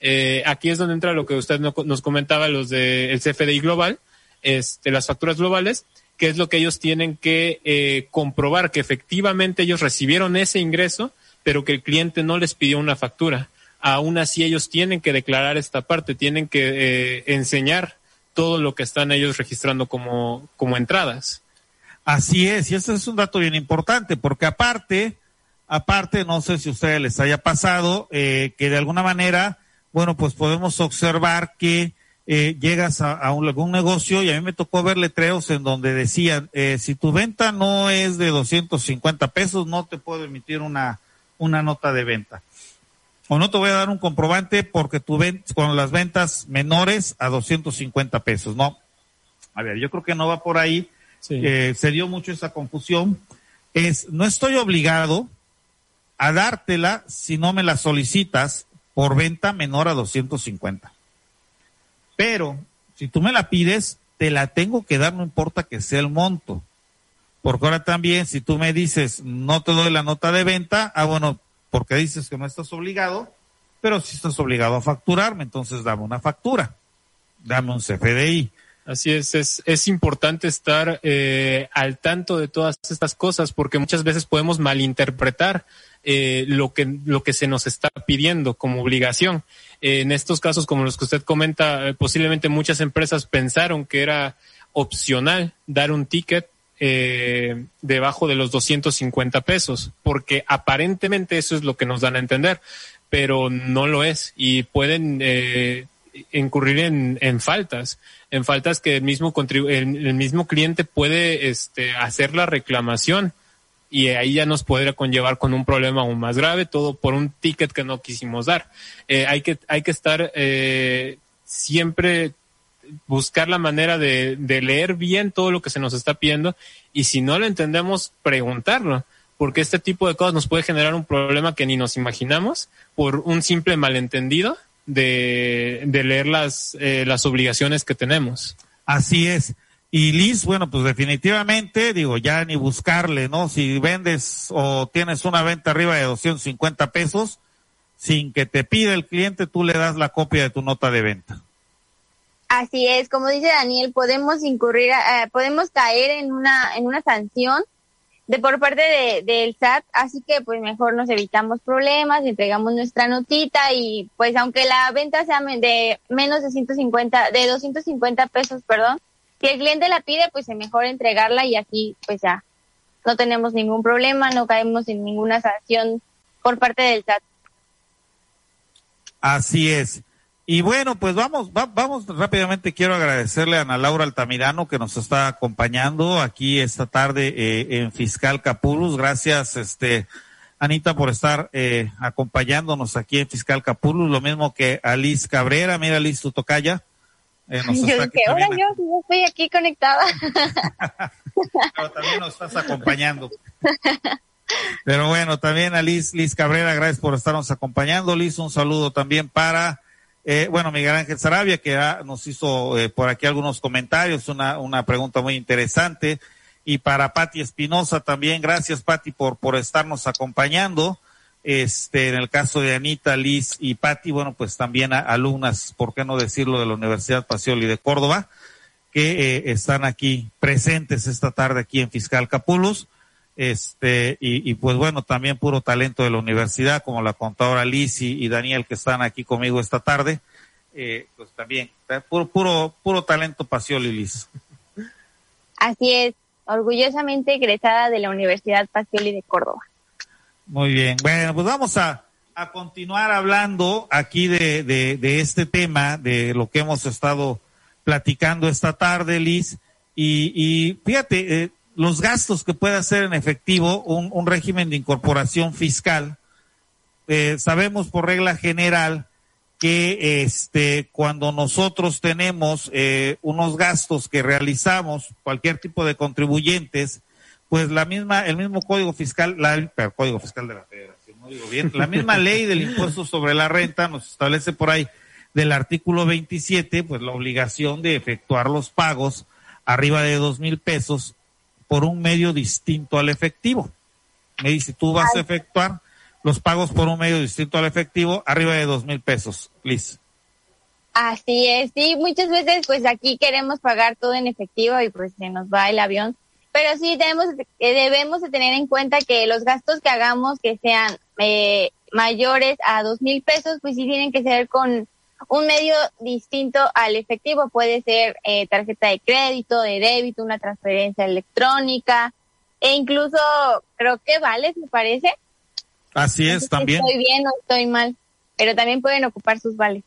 eh, aquí es donde entra lo que usted nos comentaba, los del el CFDI global, este, las facturas globales, que es lo que ellos tienen que eh, comprobar que efectivamente ellos recibieron ese ingreso, pero que el cliente no les pidió una factura. Aún así ellos tienen que declarar esta parte, tienen que enseñar todo lo que están ellos registrando como, como entradas.
Así es, y ese es un dato bien importante, porque aparte, aparte, no sé si a ustedes les haya pasado, que de alguna manera bueno, pues podemos observar que eh, llegas a, algún negocio y a mí me tocó ver letreros en donde decían, eh, si tu venta no es de 250 pesos, no te puedo emitir una, una nota de venta. O no te voy a dar un comprobante porque tu venta, con las ventas menores a 250 pesos, ¿no? A ver, yo creo que no va por ahí. Eh, se dio mucho esa confusión. Es, no estoy obligado a dártela si no me la solicitas por venta menor a 250. Pero si tú me la pides, te la tengo que dar, no importa que sea el monto. Porque ahora también, si tú me dices, no te doy la nota de venta, ah, bueno, porque dices que no estás obligado, pero si estás obligado a facturarme, entonces dame una factura, dame un CFDI.
Así es, es, es importante estar eh, al tanto de todas estas cosas porque muchas veces podemos malinterpretar eh, lo, que, lo que se nos está pidiendo como obligación. En estos casos, como los que usted comenta, eh, posiblemente muchas empresas pensaron que era opcional dar un ticket debajo de los 250 pesos, porque aparentemente eso es lo que nos dan a entender, pero no lo es y pueden incurrir en, en, faltas, en faltas que el mismo, el, mismo cliente puede este, hacer la reclamación y ahí ya nos podría conllevar con un problema aún más grave, todo por un ticket que no quisimos dar. Eh, hay, que, hay que estar eh, siempre buscar la manera de, leer bien todo lo que se nos está pidiendo y si no lo entendemos, preguntarlo, porque este tipo de cosas nos puede generar un problema que ni nos imaginamos por un simple malentendido de, de leer las, eh, las obligaciones que tenemos.
Así es. Y Liz, bueno, pues definitivamente, digo, ya ni buscarle, ¿no? Si vendes o tienes una venta arriba de 250 pesos, sin que te pida el cliente, tú le das la copia de tu nota de venta.
Así es, como dice Daniel, podemos incurrir, eh, podemos caer en una, en una sanción de por parte de, del SAT, así que pues mejor nos evitamos problemas, entregamos nuestra notita y pues aunque la venta sea de menos de 150, de 250 pesos, perdón, si el cliente la pide, pues es mejor entregarla y así pues ya no tenemos ningún problema, no caemos en ninguna sanción por parte del SAT.
Así es. Y bueno, pues vamos, vamos rápidamente. Quiero agradecerle a Ana Laura Altamirano que nos está acompañando aquí esta tarde eh, en Fiscal Capulus. Gracias, este, Anita, por estar eh, acompañándonos aquí en Fiscal Capulus. Lo mismo que Alice Cabrera. Mira, Alice, tu tocaya.
Eh, <laughs> yo dije, ahora yo, yo estoy aquí conectada. <laughs>
Pero también nos estás acompañando. Pero bueno, también a Liz, Liz Cabrera, gracias por estarnos acompañando. Liz, un saludo también para Eh, bueno, Miguel Ángel Sarabia, que nos hizo eh, por aquí algunos comentarios, una, una pregunta muy interesante. Y para Patti Espinosa también, gracias Patti por, por estarnos acompañando. Este, en el caso de Anita, Liz y Patti, bueno, pues también alumnas, por qué no decirlo, de la Universidad Pacioli de Córdoba, que eh, están aquí presentes esta tarde aquí en Fiscal Capulus. Este, y, pues bueno, también puro talento de la universidad, como la contadora Liz y, Daniel que están aquí conmigo esta tarde. Eh, pues también, puro, puro, puro talento Pacioli, Liz.
Así es, orgullosamente egresada de la Universidad Pacioli de Córdoba.
Muy bien. Bueno, pues vamos a, a continuar hablando aquí de, de, de, este tema, de lo que hemos estado platicando esta tarde, Liz. Y, y fíjate, eh, los gastos que puede hacer en efectivo un, un régimen de incorporación fiscal. Eh, sabemos por regla general que este cuando nosotros tenemos eh, unos gastos que realizamos cualquier tipo de contribuyentes pues la misma, el mismo código fiscal, la, el código fiscal de la federación, no digo bien, la misma ley del impuesto sobre la renta nos establece por ahí del artículo 27, pues la obligación de efectuar los pagos arriba de dos mil pesos por un medio distinto al efectivo. Me dice, tú vas a efectuar los pagos por un medio distinto al efectivo arriba de dos mil pesos, Liz.
Así es, sí, muchas veces pues aquí queremos pagar todo en efectivo y pues se nos va el avión pero sí debemos, eh, debemos de tener en cuenta que los gastos que hagamos que sean eh, mayores a dos mil pesos, pues sí tienen que ser con un medio distinto al efectivo. Puede ser eh, tarjeta de crédito, de débito, una transferencia electrónica e incluso creo que vales, me parece.
Así es, también.
Estoy bien o estoy mal, pero también pueden ocupar sus vales.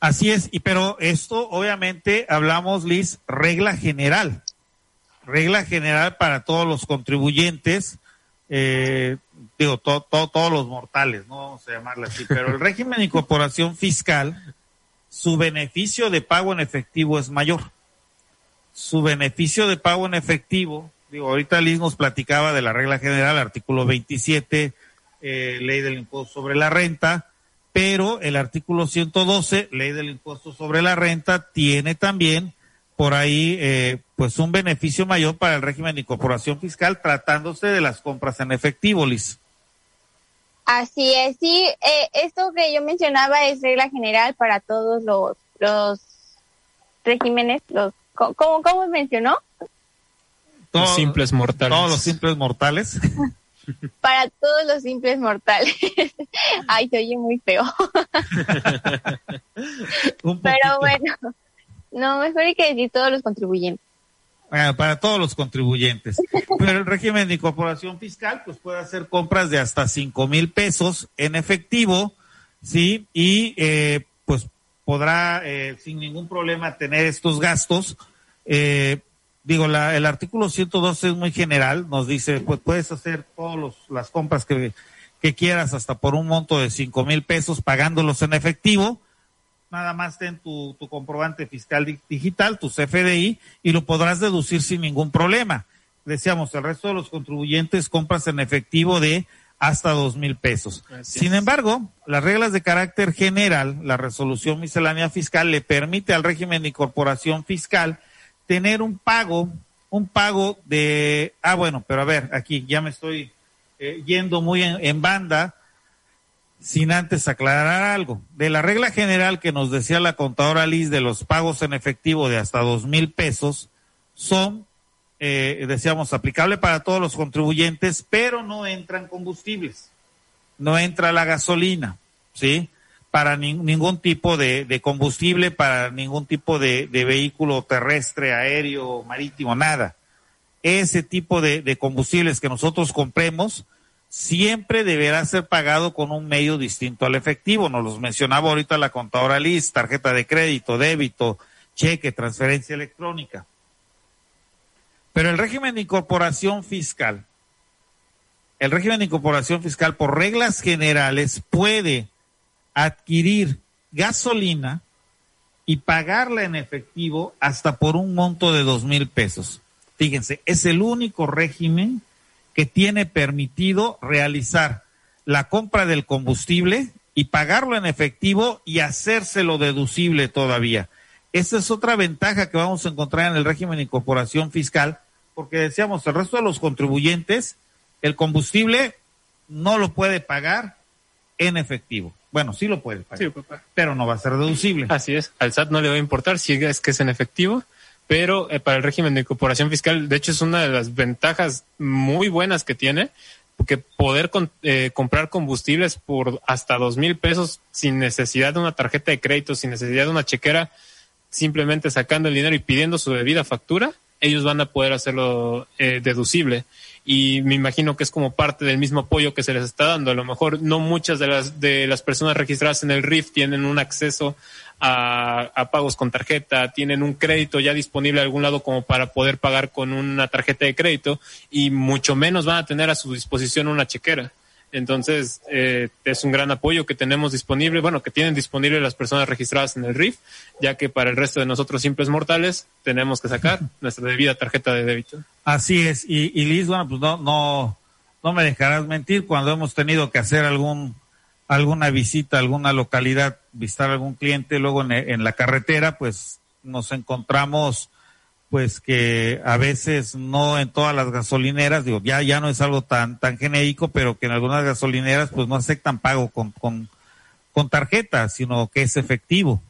Así es, y pero esto obviamente hablamos, Liz, regla general regla general para todos los contribuyentes, eh, digo, todos los mortales, no vamos a llamarle así, pero el <laughs> régimen de incorporación fiscal, su beneficio de pago en efectivo es mayor. Su beneficio de pago en efectivo, digo, ahorita Liz nos platicaba de la regla general, artículo 27, eh, ley del impuesto sobre la renta, pero el artículo 112, ley del impuesto sobre la renta, tiene también por ahí eh, pues un beneficio mayor para el régimen de incorporación fiscal tratándose de las compras en efectivo, Liz.
Así es, sí, eh, esto que yo mencionaba es regla general para todos los, los regímenes, los, ¿cómo, cómo mencionó?
los simples mortales.
Todos los simples mortales. <laughs>
para todos los simples mortales. <laughs> Ay, se oye muy feo. <laughs> Pero bueno, no, mejor hay que decir todos los contribuyentes.
Bueno, para todos los contribuyentes. <laughs> Pero el régimen de incorporación fiscal, pues puede hacer compras de hasta cinco mil pesos en efectivo, ¿sí? Y eh, pues podrá eh, sin ningún problema tener estos gastos. Eh, digo, la, el artículo 112 es muy general, nos dice, pues puedes hacer todas las compras que, que quieras hasta por un monto de cinco mil pesos pagándolos en efectivo nada más ten tu, tu comprobante fiscal digital, tu CFDI, y lo podrás deducir sin ningún problema. Decíamos, el resto de los contribuyentes compras en efectivo de hasta dos mil pesos. Sin embargo, las reglas de carácter general, la resolución miscelánea fiscal le permite al régimen de incorporación fiscal tener un pago, un pago de, ah, bueno, pero a ver, aquí ya me estoy eh, yendo muy en banda sin antes aclarar algo. De la regla general que nos decía la contadora Liz de los pagos en efectivo de hasta dos mil pesos, son, eh, decíamos, aplicable para todos los contribuyentes, pero no entran combustibles. No entra la gasolina, ¿sí? Para ningún tipo de, combustible, para ningún tipo de, de, vehículo terrestre, aéreo, marítimo, nada. Ese tipo de, de combustibles que nosotros compremos, siempre deberá ser pagado con un medio distinto al efectivo. Nos los mencionaba ahorita la contadora Liz, tarjeta de crédito, débito, cheque, transferencia electrónica. Pero el régimen de incorporación fiscal, el régimen de incorporación fiscal por reglas generales puede adquirir gasolina y pagarla en efectivo hasta por un monto de dos mil pesos. Fíjense, es el único régimen que tiene permitido realizar la compra del combustible y pagarlo en efectivo y hacérselo deducible todavía. Esa es otra ventaja que vamos a encontrar en el régimen de incorporación fiscal, porque decíamos, el resto de los contribuyentes, el combustible no lo puede pagar en efectivo. Bueno, sí lo puede pagar, pero no va a ser deducible.
Así es, al SAT no le va a importar si es que es en efectivo, pero eh, para el régimen de incorporación fiscal, de hecho es una de las ventajas muy buenas que tiene, porque poder eh, comprar combustibles por hasta dos mil pesos sin necesidad de una tarjeta de crédito, sin necesidad de una chequera, simplemente sacando el dinero y pidiendo su debida factura, ellos van a poder hacerlo eh, deducible y me imagino que es como parte del mismo apoyo que se les está dando. A lo mejor no muchas de las de las personas registradas en el RIF tienen un acceso a, a, pagos con tarjeta, tienen un crédito ya disponible a algún lado como para poder pagar con una tarjeta de crédito y mucho menos van a tener a su disposición una chequera. Entonces, eh, es un gran apoyo que tenemos disponible, bueno, que tienen disponible las personas registradas en el RIF, ya que para el resto de nosotros simples mortales tenemos que sacar nuestra debida tarjeta de débito.
Así es, y, y Liz, bueno, pues no, no, no me dejarás mentir cuando hemos tenido que hacer algún, alguna visita a alguna localidad, visitar a algún cliente, luego en, la carretera, pues nos encontramos pues que a veces no en todas las gasolineras, digo, ya, ya no es algo tan, tan genérico, pero que en algunas gasolineras pues no aceptan pago con, con, con tarjeta, sino que es efectivo.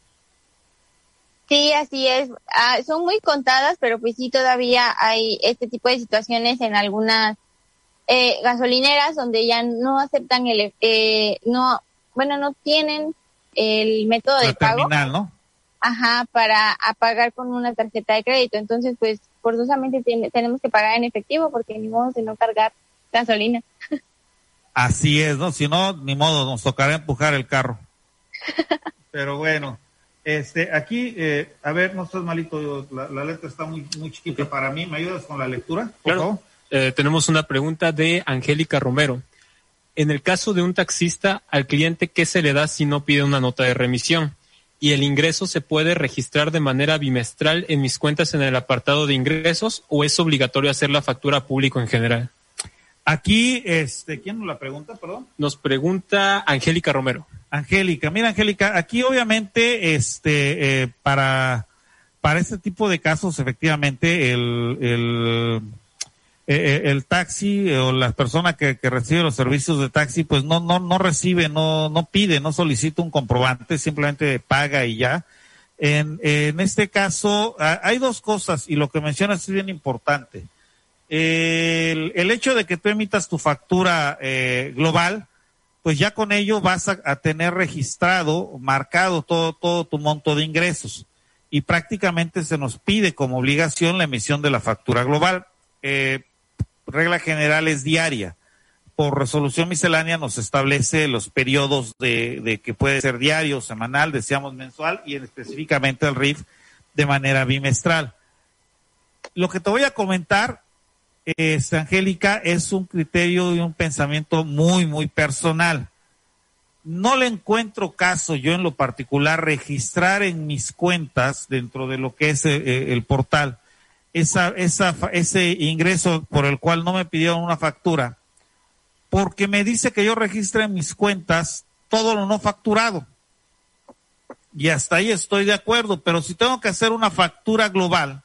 Sí, así es. Ah, son muy contadas, pero pues sí todavía hay este tipo de situaciones en algunas eh, gasolineras donde ya no aceptan el, eh, no, bueno, no tienen el método de pago.
Terminal, ¿no?
Ajá, para pagar con una tarjeta de crédito. Entonces, pues, forzosamente tenemos que pagar en efectivo porque ni modo de no cargar gasolina. <laughs>
Así es, ¿no? Si no, ni modo, nos tocará empujar el carro. <laughs> Pero bueno, este, aquí, eh, a ver, no estás malito, la, la, letra está muy, muy chiquita para mí. ¿Me ayudas con la lectura?
Por claro. Eh, tenemos una pregunta de Angélica Romero. En el caso de un taxista, al cliente, ¿qué se le da si no pide una nota de remisión? y el ingreso se puede registrar de manera bimestral en mis cuentas en el apartado de ingresos o es obligatorio hacer la factura público en general?
Aquí, este, ¿quién nos la pregunta, perdón?
Nos pregunta Angélica Romero.
Angélica, mira Angélica, aquí obviamente, este, eh, para, para este tipo de casos, efectivamente, el, el eh, eh, el taxi o la persona que, que, recibe los servicios de taxi, pues no, no, no recibe, no, no pide, no solicita un comprobante, simplemente paga y ya. En, en este caso, hay dos cosas y lo que mencionas es bien importante. El, hecho de que tú emitas tu factura eh, global, pues ya con ello vas a, tener registrado, marcado todo, todo tu monto de ingresos y prácticamente se nos pide como obligación la emisión de la factura global. Eh, regla general es diaria. Por resolución miscelánea nos establece los periodos de, de que puede ser diario, semanal, deseamos mensual y específicamente el RIF de manera bimestral. Lo que te voy a comentar, es, Angélica, es un criterio y un pensamiento muy, muy personal. No le encuentro caso yo en lo particular registrar en mis cuentas dentro de lo que es eh, el portal esa, ese ingreso por el cual no me pidieron una factura, porque me dice que yo registre en mis cuentas todo lo no facturado. Y hasta ahí estoy de acuerdo, pero si tengo que hacer una factura global,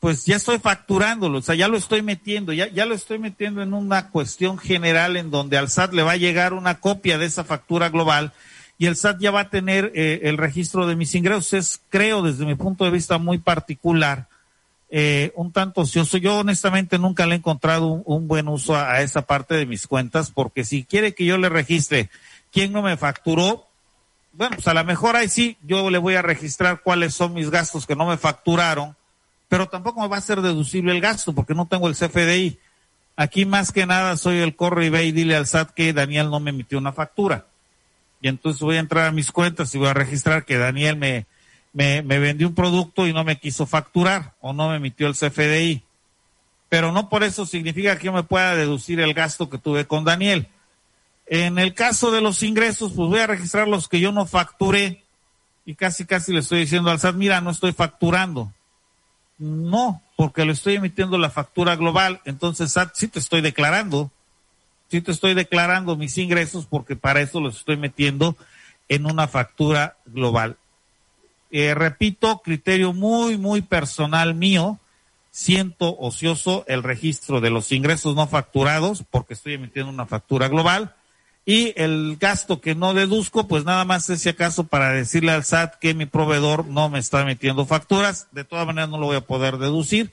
pues ya estoy facturándolo, o sea, ya lo estoy metiendo, ya, ya lo estoy metiendo en una cuestión general en donde al SAT le va a llegar una copia de esa factura global y el SAT ya va a tener eh, el registro de mis ingresos. Es, creo, desde mi punto de vista muy particular, eh, un tanto ocioso. Yo honestamente nunca le he encontrado un, buen uso a, a, esa parte de mis cuentas, porque si quiere que yo le registre quién no me facturó, bueno, pues a lo mejor ahí sí, yo le voy a registrar cuáles son mis gastos que no me facturaron, pero tampoco me va a ser deducible el gasto porque no tengo el CFDI. Aquí más que nada soy el corre y ve y dile al SAT que Daniel no me emitió una factura y entonces voy a entrar a mis cuentas y voy a registrar que Daniel me, me, me vendió un producto y no me quiso facturar o no me emitió el CFDI. Pero no por eso significa que yo me pueda deducir el gasto que tuve con Daniel. En el caso de los ingresos, pues voy a registrar los que yo no facturé y casi casi le estoy diciendo al SAT, mira, no estoy facturando. No, porque le estoy emitiendo la factura global, entonces SAT sí te estoy declarando sí te estoy declarando mis ingresos porque para eso los estoy metiendo en una factura global. Eh, repito, criterio muy, muy personal mío, siento ocioso el registro de los ingresos no facturados porque estoy emitiendo una factura global. Y el gasto que no deduzco, pues nada más es si acaso para decirle al SAT que mi proveedor no me está emitiendo facturas, de todas maneras no lo voy a poder deducir,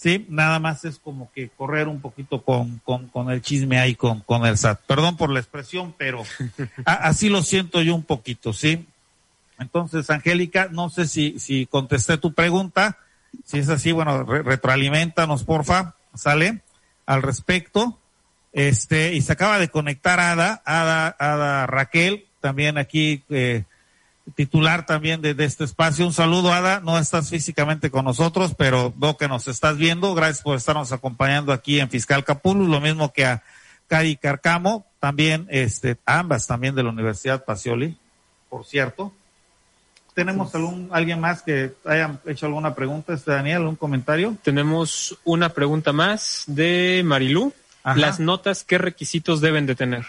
sí, nada más es como que correr un poquito con, con, con el chisme ahí con, con el SAT. Perdón por la expresión, pero así lo siento yo un poquito, sí. Entonces, Angélica, no sé si, si contesté tu pregunta. Si es así, bueno, retroalimentanos, porfa, sale al respecto. Este, y se acaba de conectar Ada, Ada, Ada Raquel, también aquí, eh, titular también de, este espacio. Un saludo, Ada. No estás físicamente con nosotros, pero veo que nos estás viendo. Gracias por estarnos acompañando aquí en Fiscal Capulus, lo mismo que a Cari Carcamo, también, este, ambas también de la Universidad Pacioli, por cierto. ¿Tenemos algún, alguien más que haya hecho alguna pregunta, este Daniel, algún comentario?
Tenemos una pregunta más de Marilú. Las notas, ¿qué requisitos deben de tener?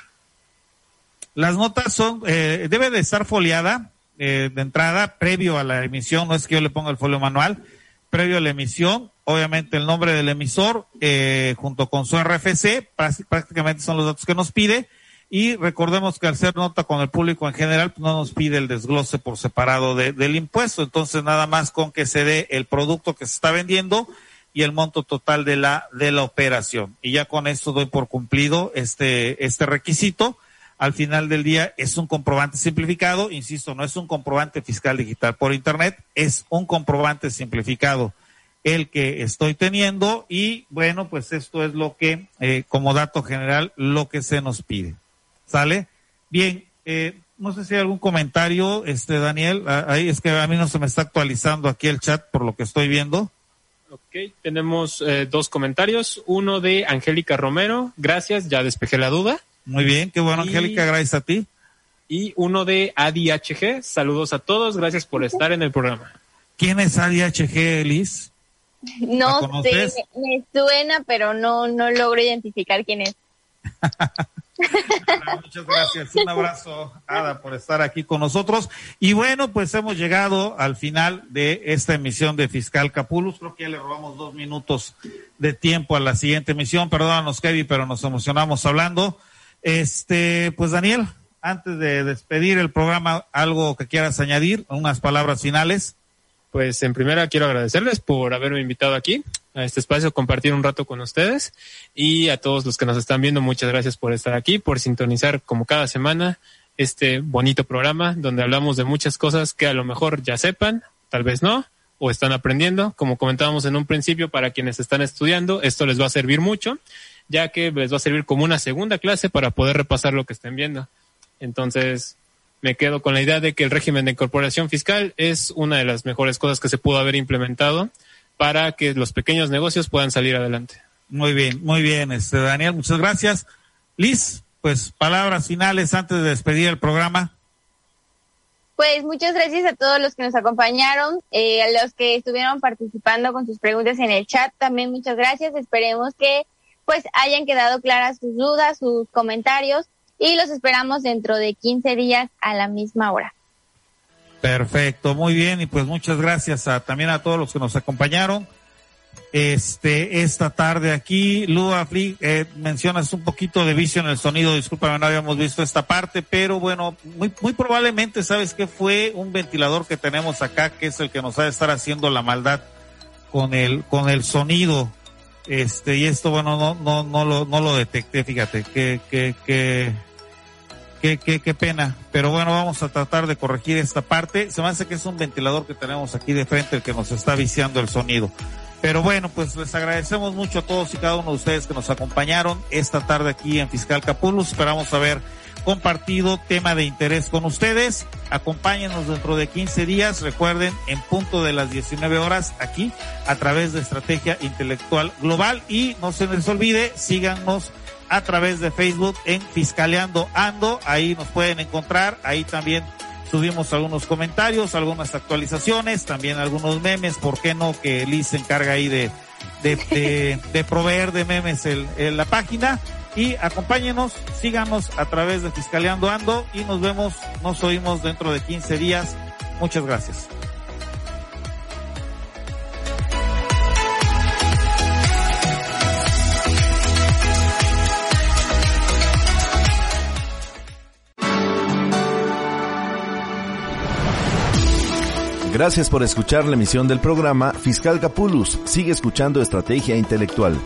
Las notas son, eh, debe de estar foliada eh, de entrada, previo a la emisión, no es que yo le ponga el folio manual, previo a la emisión, obviamente el nombre del emisor, eh, junto con su RFC, prácticamente son los datos que nos pide, y recordemos que al ser nota con el público en general, pues no nos pide el desglose por separado del impuesto. Entonces, nada más con que se dé el producto que se está vendiendo y el monto total de la, de la operación. Y ya con esto doy por cumplido este, este requisito. Al final del día es un comprobante simplificado. Insisto, no es un comprobante fiscal digital por internet, es un comprobante simplificado el que estoy teniendo y bueno, pues esto es lo que, eh, como dato general, lo que se nos pide. ¿Sale? Bien, eh, no sé si hay algún comentario, este Daniel, ah, ahí es que a mí no se me está actualizando aquí el chat por lo que estoy viendo.
Ok, tenemos eh, dos comentarios. Uno de Angélica Romero, gracias, ya despejé la duda.
Muy bien, qué bueno, Angélica, gracias a ti.
Y uno de ADHG, saludos a todos, gracias por estar en el programa.
¿Quién es ADHG, Liz?
No sé, me, suena, pero no, no logro identificar quién es. <laughs>
muchas gracias. Un abrazo, Ada, por estar aquí con nosotros. Y bueno, pues hemos llegado al final de esta emisión de Fiscal Capulus. Creo que ya le robamos dos minutos de tiempo a la siguiente emisión. Perdónanos, Kevin, pero nos emocionamos hablando. Este, pues Daniel, antes de despedir el programa, algo que quieras añadir, unas palabras finales.
Pues en primera quiero agradecerles por haberme invitado aquí a este espacio, compartir un rato con ustedes y a todos los que nos están viendo, muchas gracias por estar aquí, por sintonizar como cada semana este bonito programa donde hablamos de muchas cosas que a lo mejor ya sepan, tal vez no, o están aprendiendo. Como comentábamos en un principio, para quienes están estudiando, esto les va a servir mucho, ya que les va a servir como una segunda clase para poder repasar lo que estén viendo. Entonces, me quedo con la idea de que el régimen de incorporación fiscal es una de las mejores cosas que se pudo haber implementado para que los pequeños negocios puedan salir adelante.
Muy bien, muy bien, este Daniel, muchas gracias. Liz, pues palabras finales antes de despedir el programa.
Pues muchas gracias a todos los que nos acompañaron, eh, a los que estuvieron participando con sus preguntas en el chat, también muchas gracias. Esperemos que pues hayan quedado claras sus dudas, sus comentarios y los esperamos dentro de 15 días a la misma hora.
Perfecto, muy bien y pues muchas gracias a, también a todos los que nos acompañaron este esta tarde aquí. Lua eh, mencionas un poquito de vicio en el sonido, discúlpame, no habíamos visto esta parte, pero bueno, muy, muy probablemente sabes que fue un ventilador que tenemos acá, que es el que nos ha de estar haciendo la maldad con el, con el sonido. Este, y esto, bueno, no, no, no lo, no lo detecté, fíjate, que, que, que, Qué, qué, pena. Pero bueno, vamos a tratar de corregir esta parte. Se me hace que es un ventilador que tenemos aquí de frente el que nos está viciando el sonido. Pero bueno, pues les agradecemos mucho a todos y cada uno de ustedes que nos acompañaron esta tarde aquí en Fiscal Capulus. Esperamos haber compartido tema de interés con ustedes. Acompáñenos dentro de 15 días. Recuerden, en punto de las 19 horas aquí a través de Estrategia Intelectual Global. Y no se les olvide, síganos a través de Facebook en Fiscaleando Ando. Ahí nos pueden encontrar. Ahí también subimos algunos comentarios, algunas actualizaciones, también algunos memes. ¿Por qué no? Que Liz se encarga ahí de, de, de, <laughs> proveer de memes en, la página. Y acompáñenos, síganos a través de Fiscaleando Ando y nos vemos, nos oímos dentro de 15 días. Muchas gracias.
Gracias por escuchar la emisión del programa Fiscal Capulus. Sigue escuchando Estrategia Intelectual.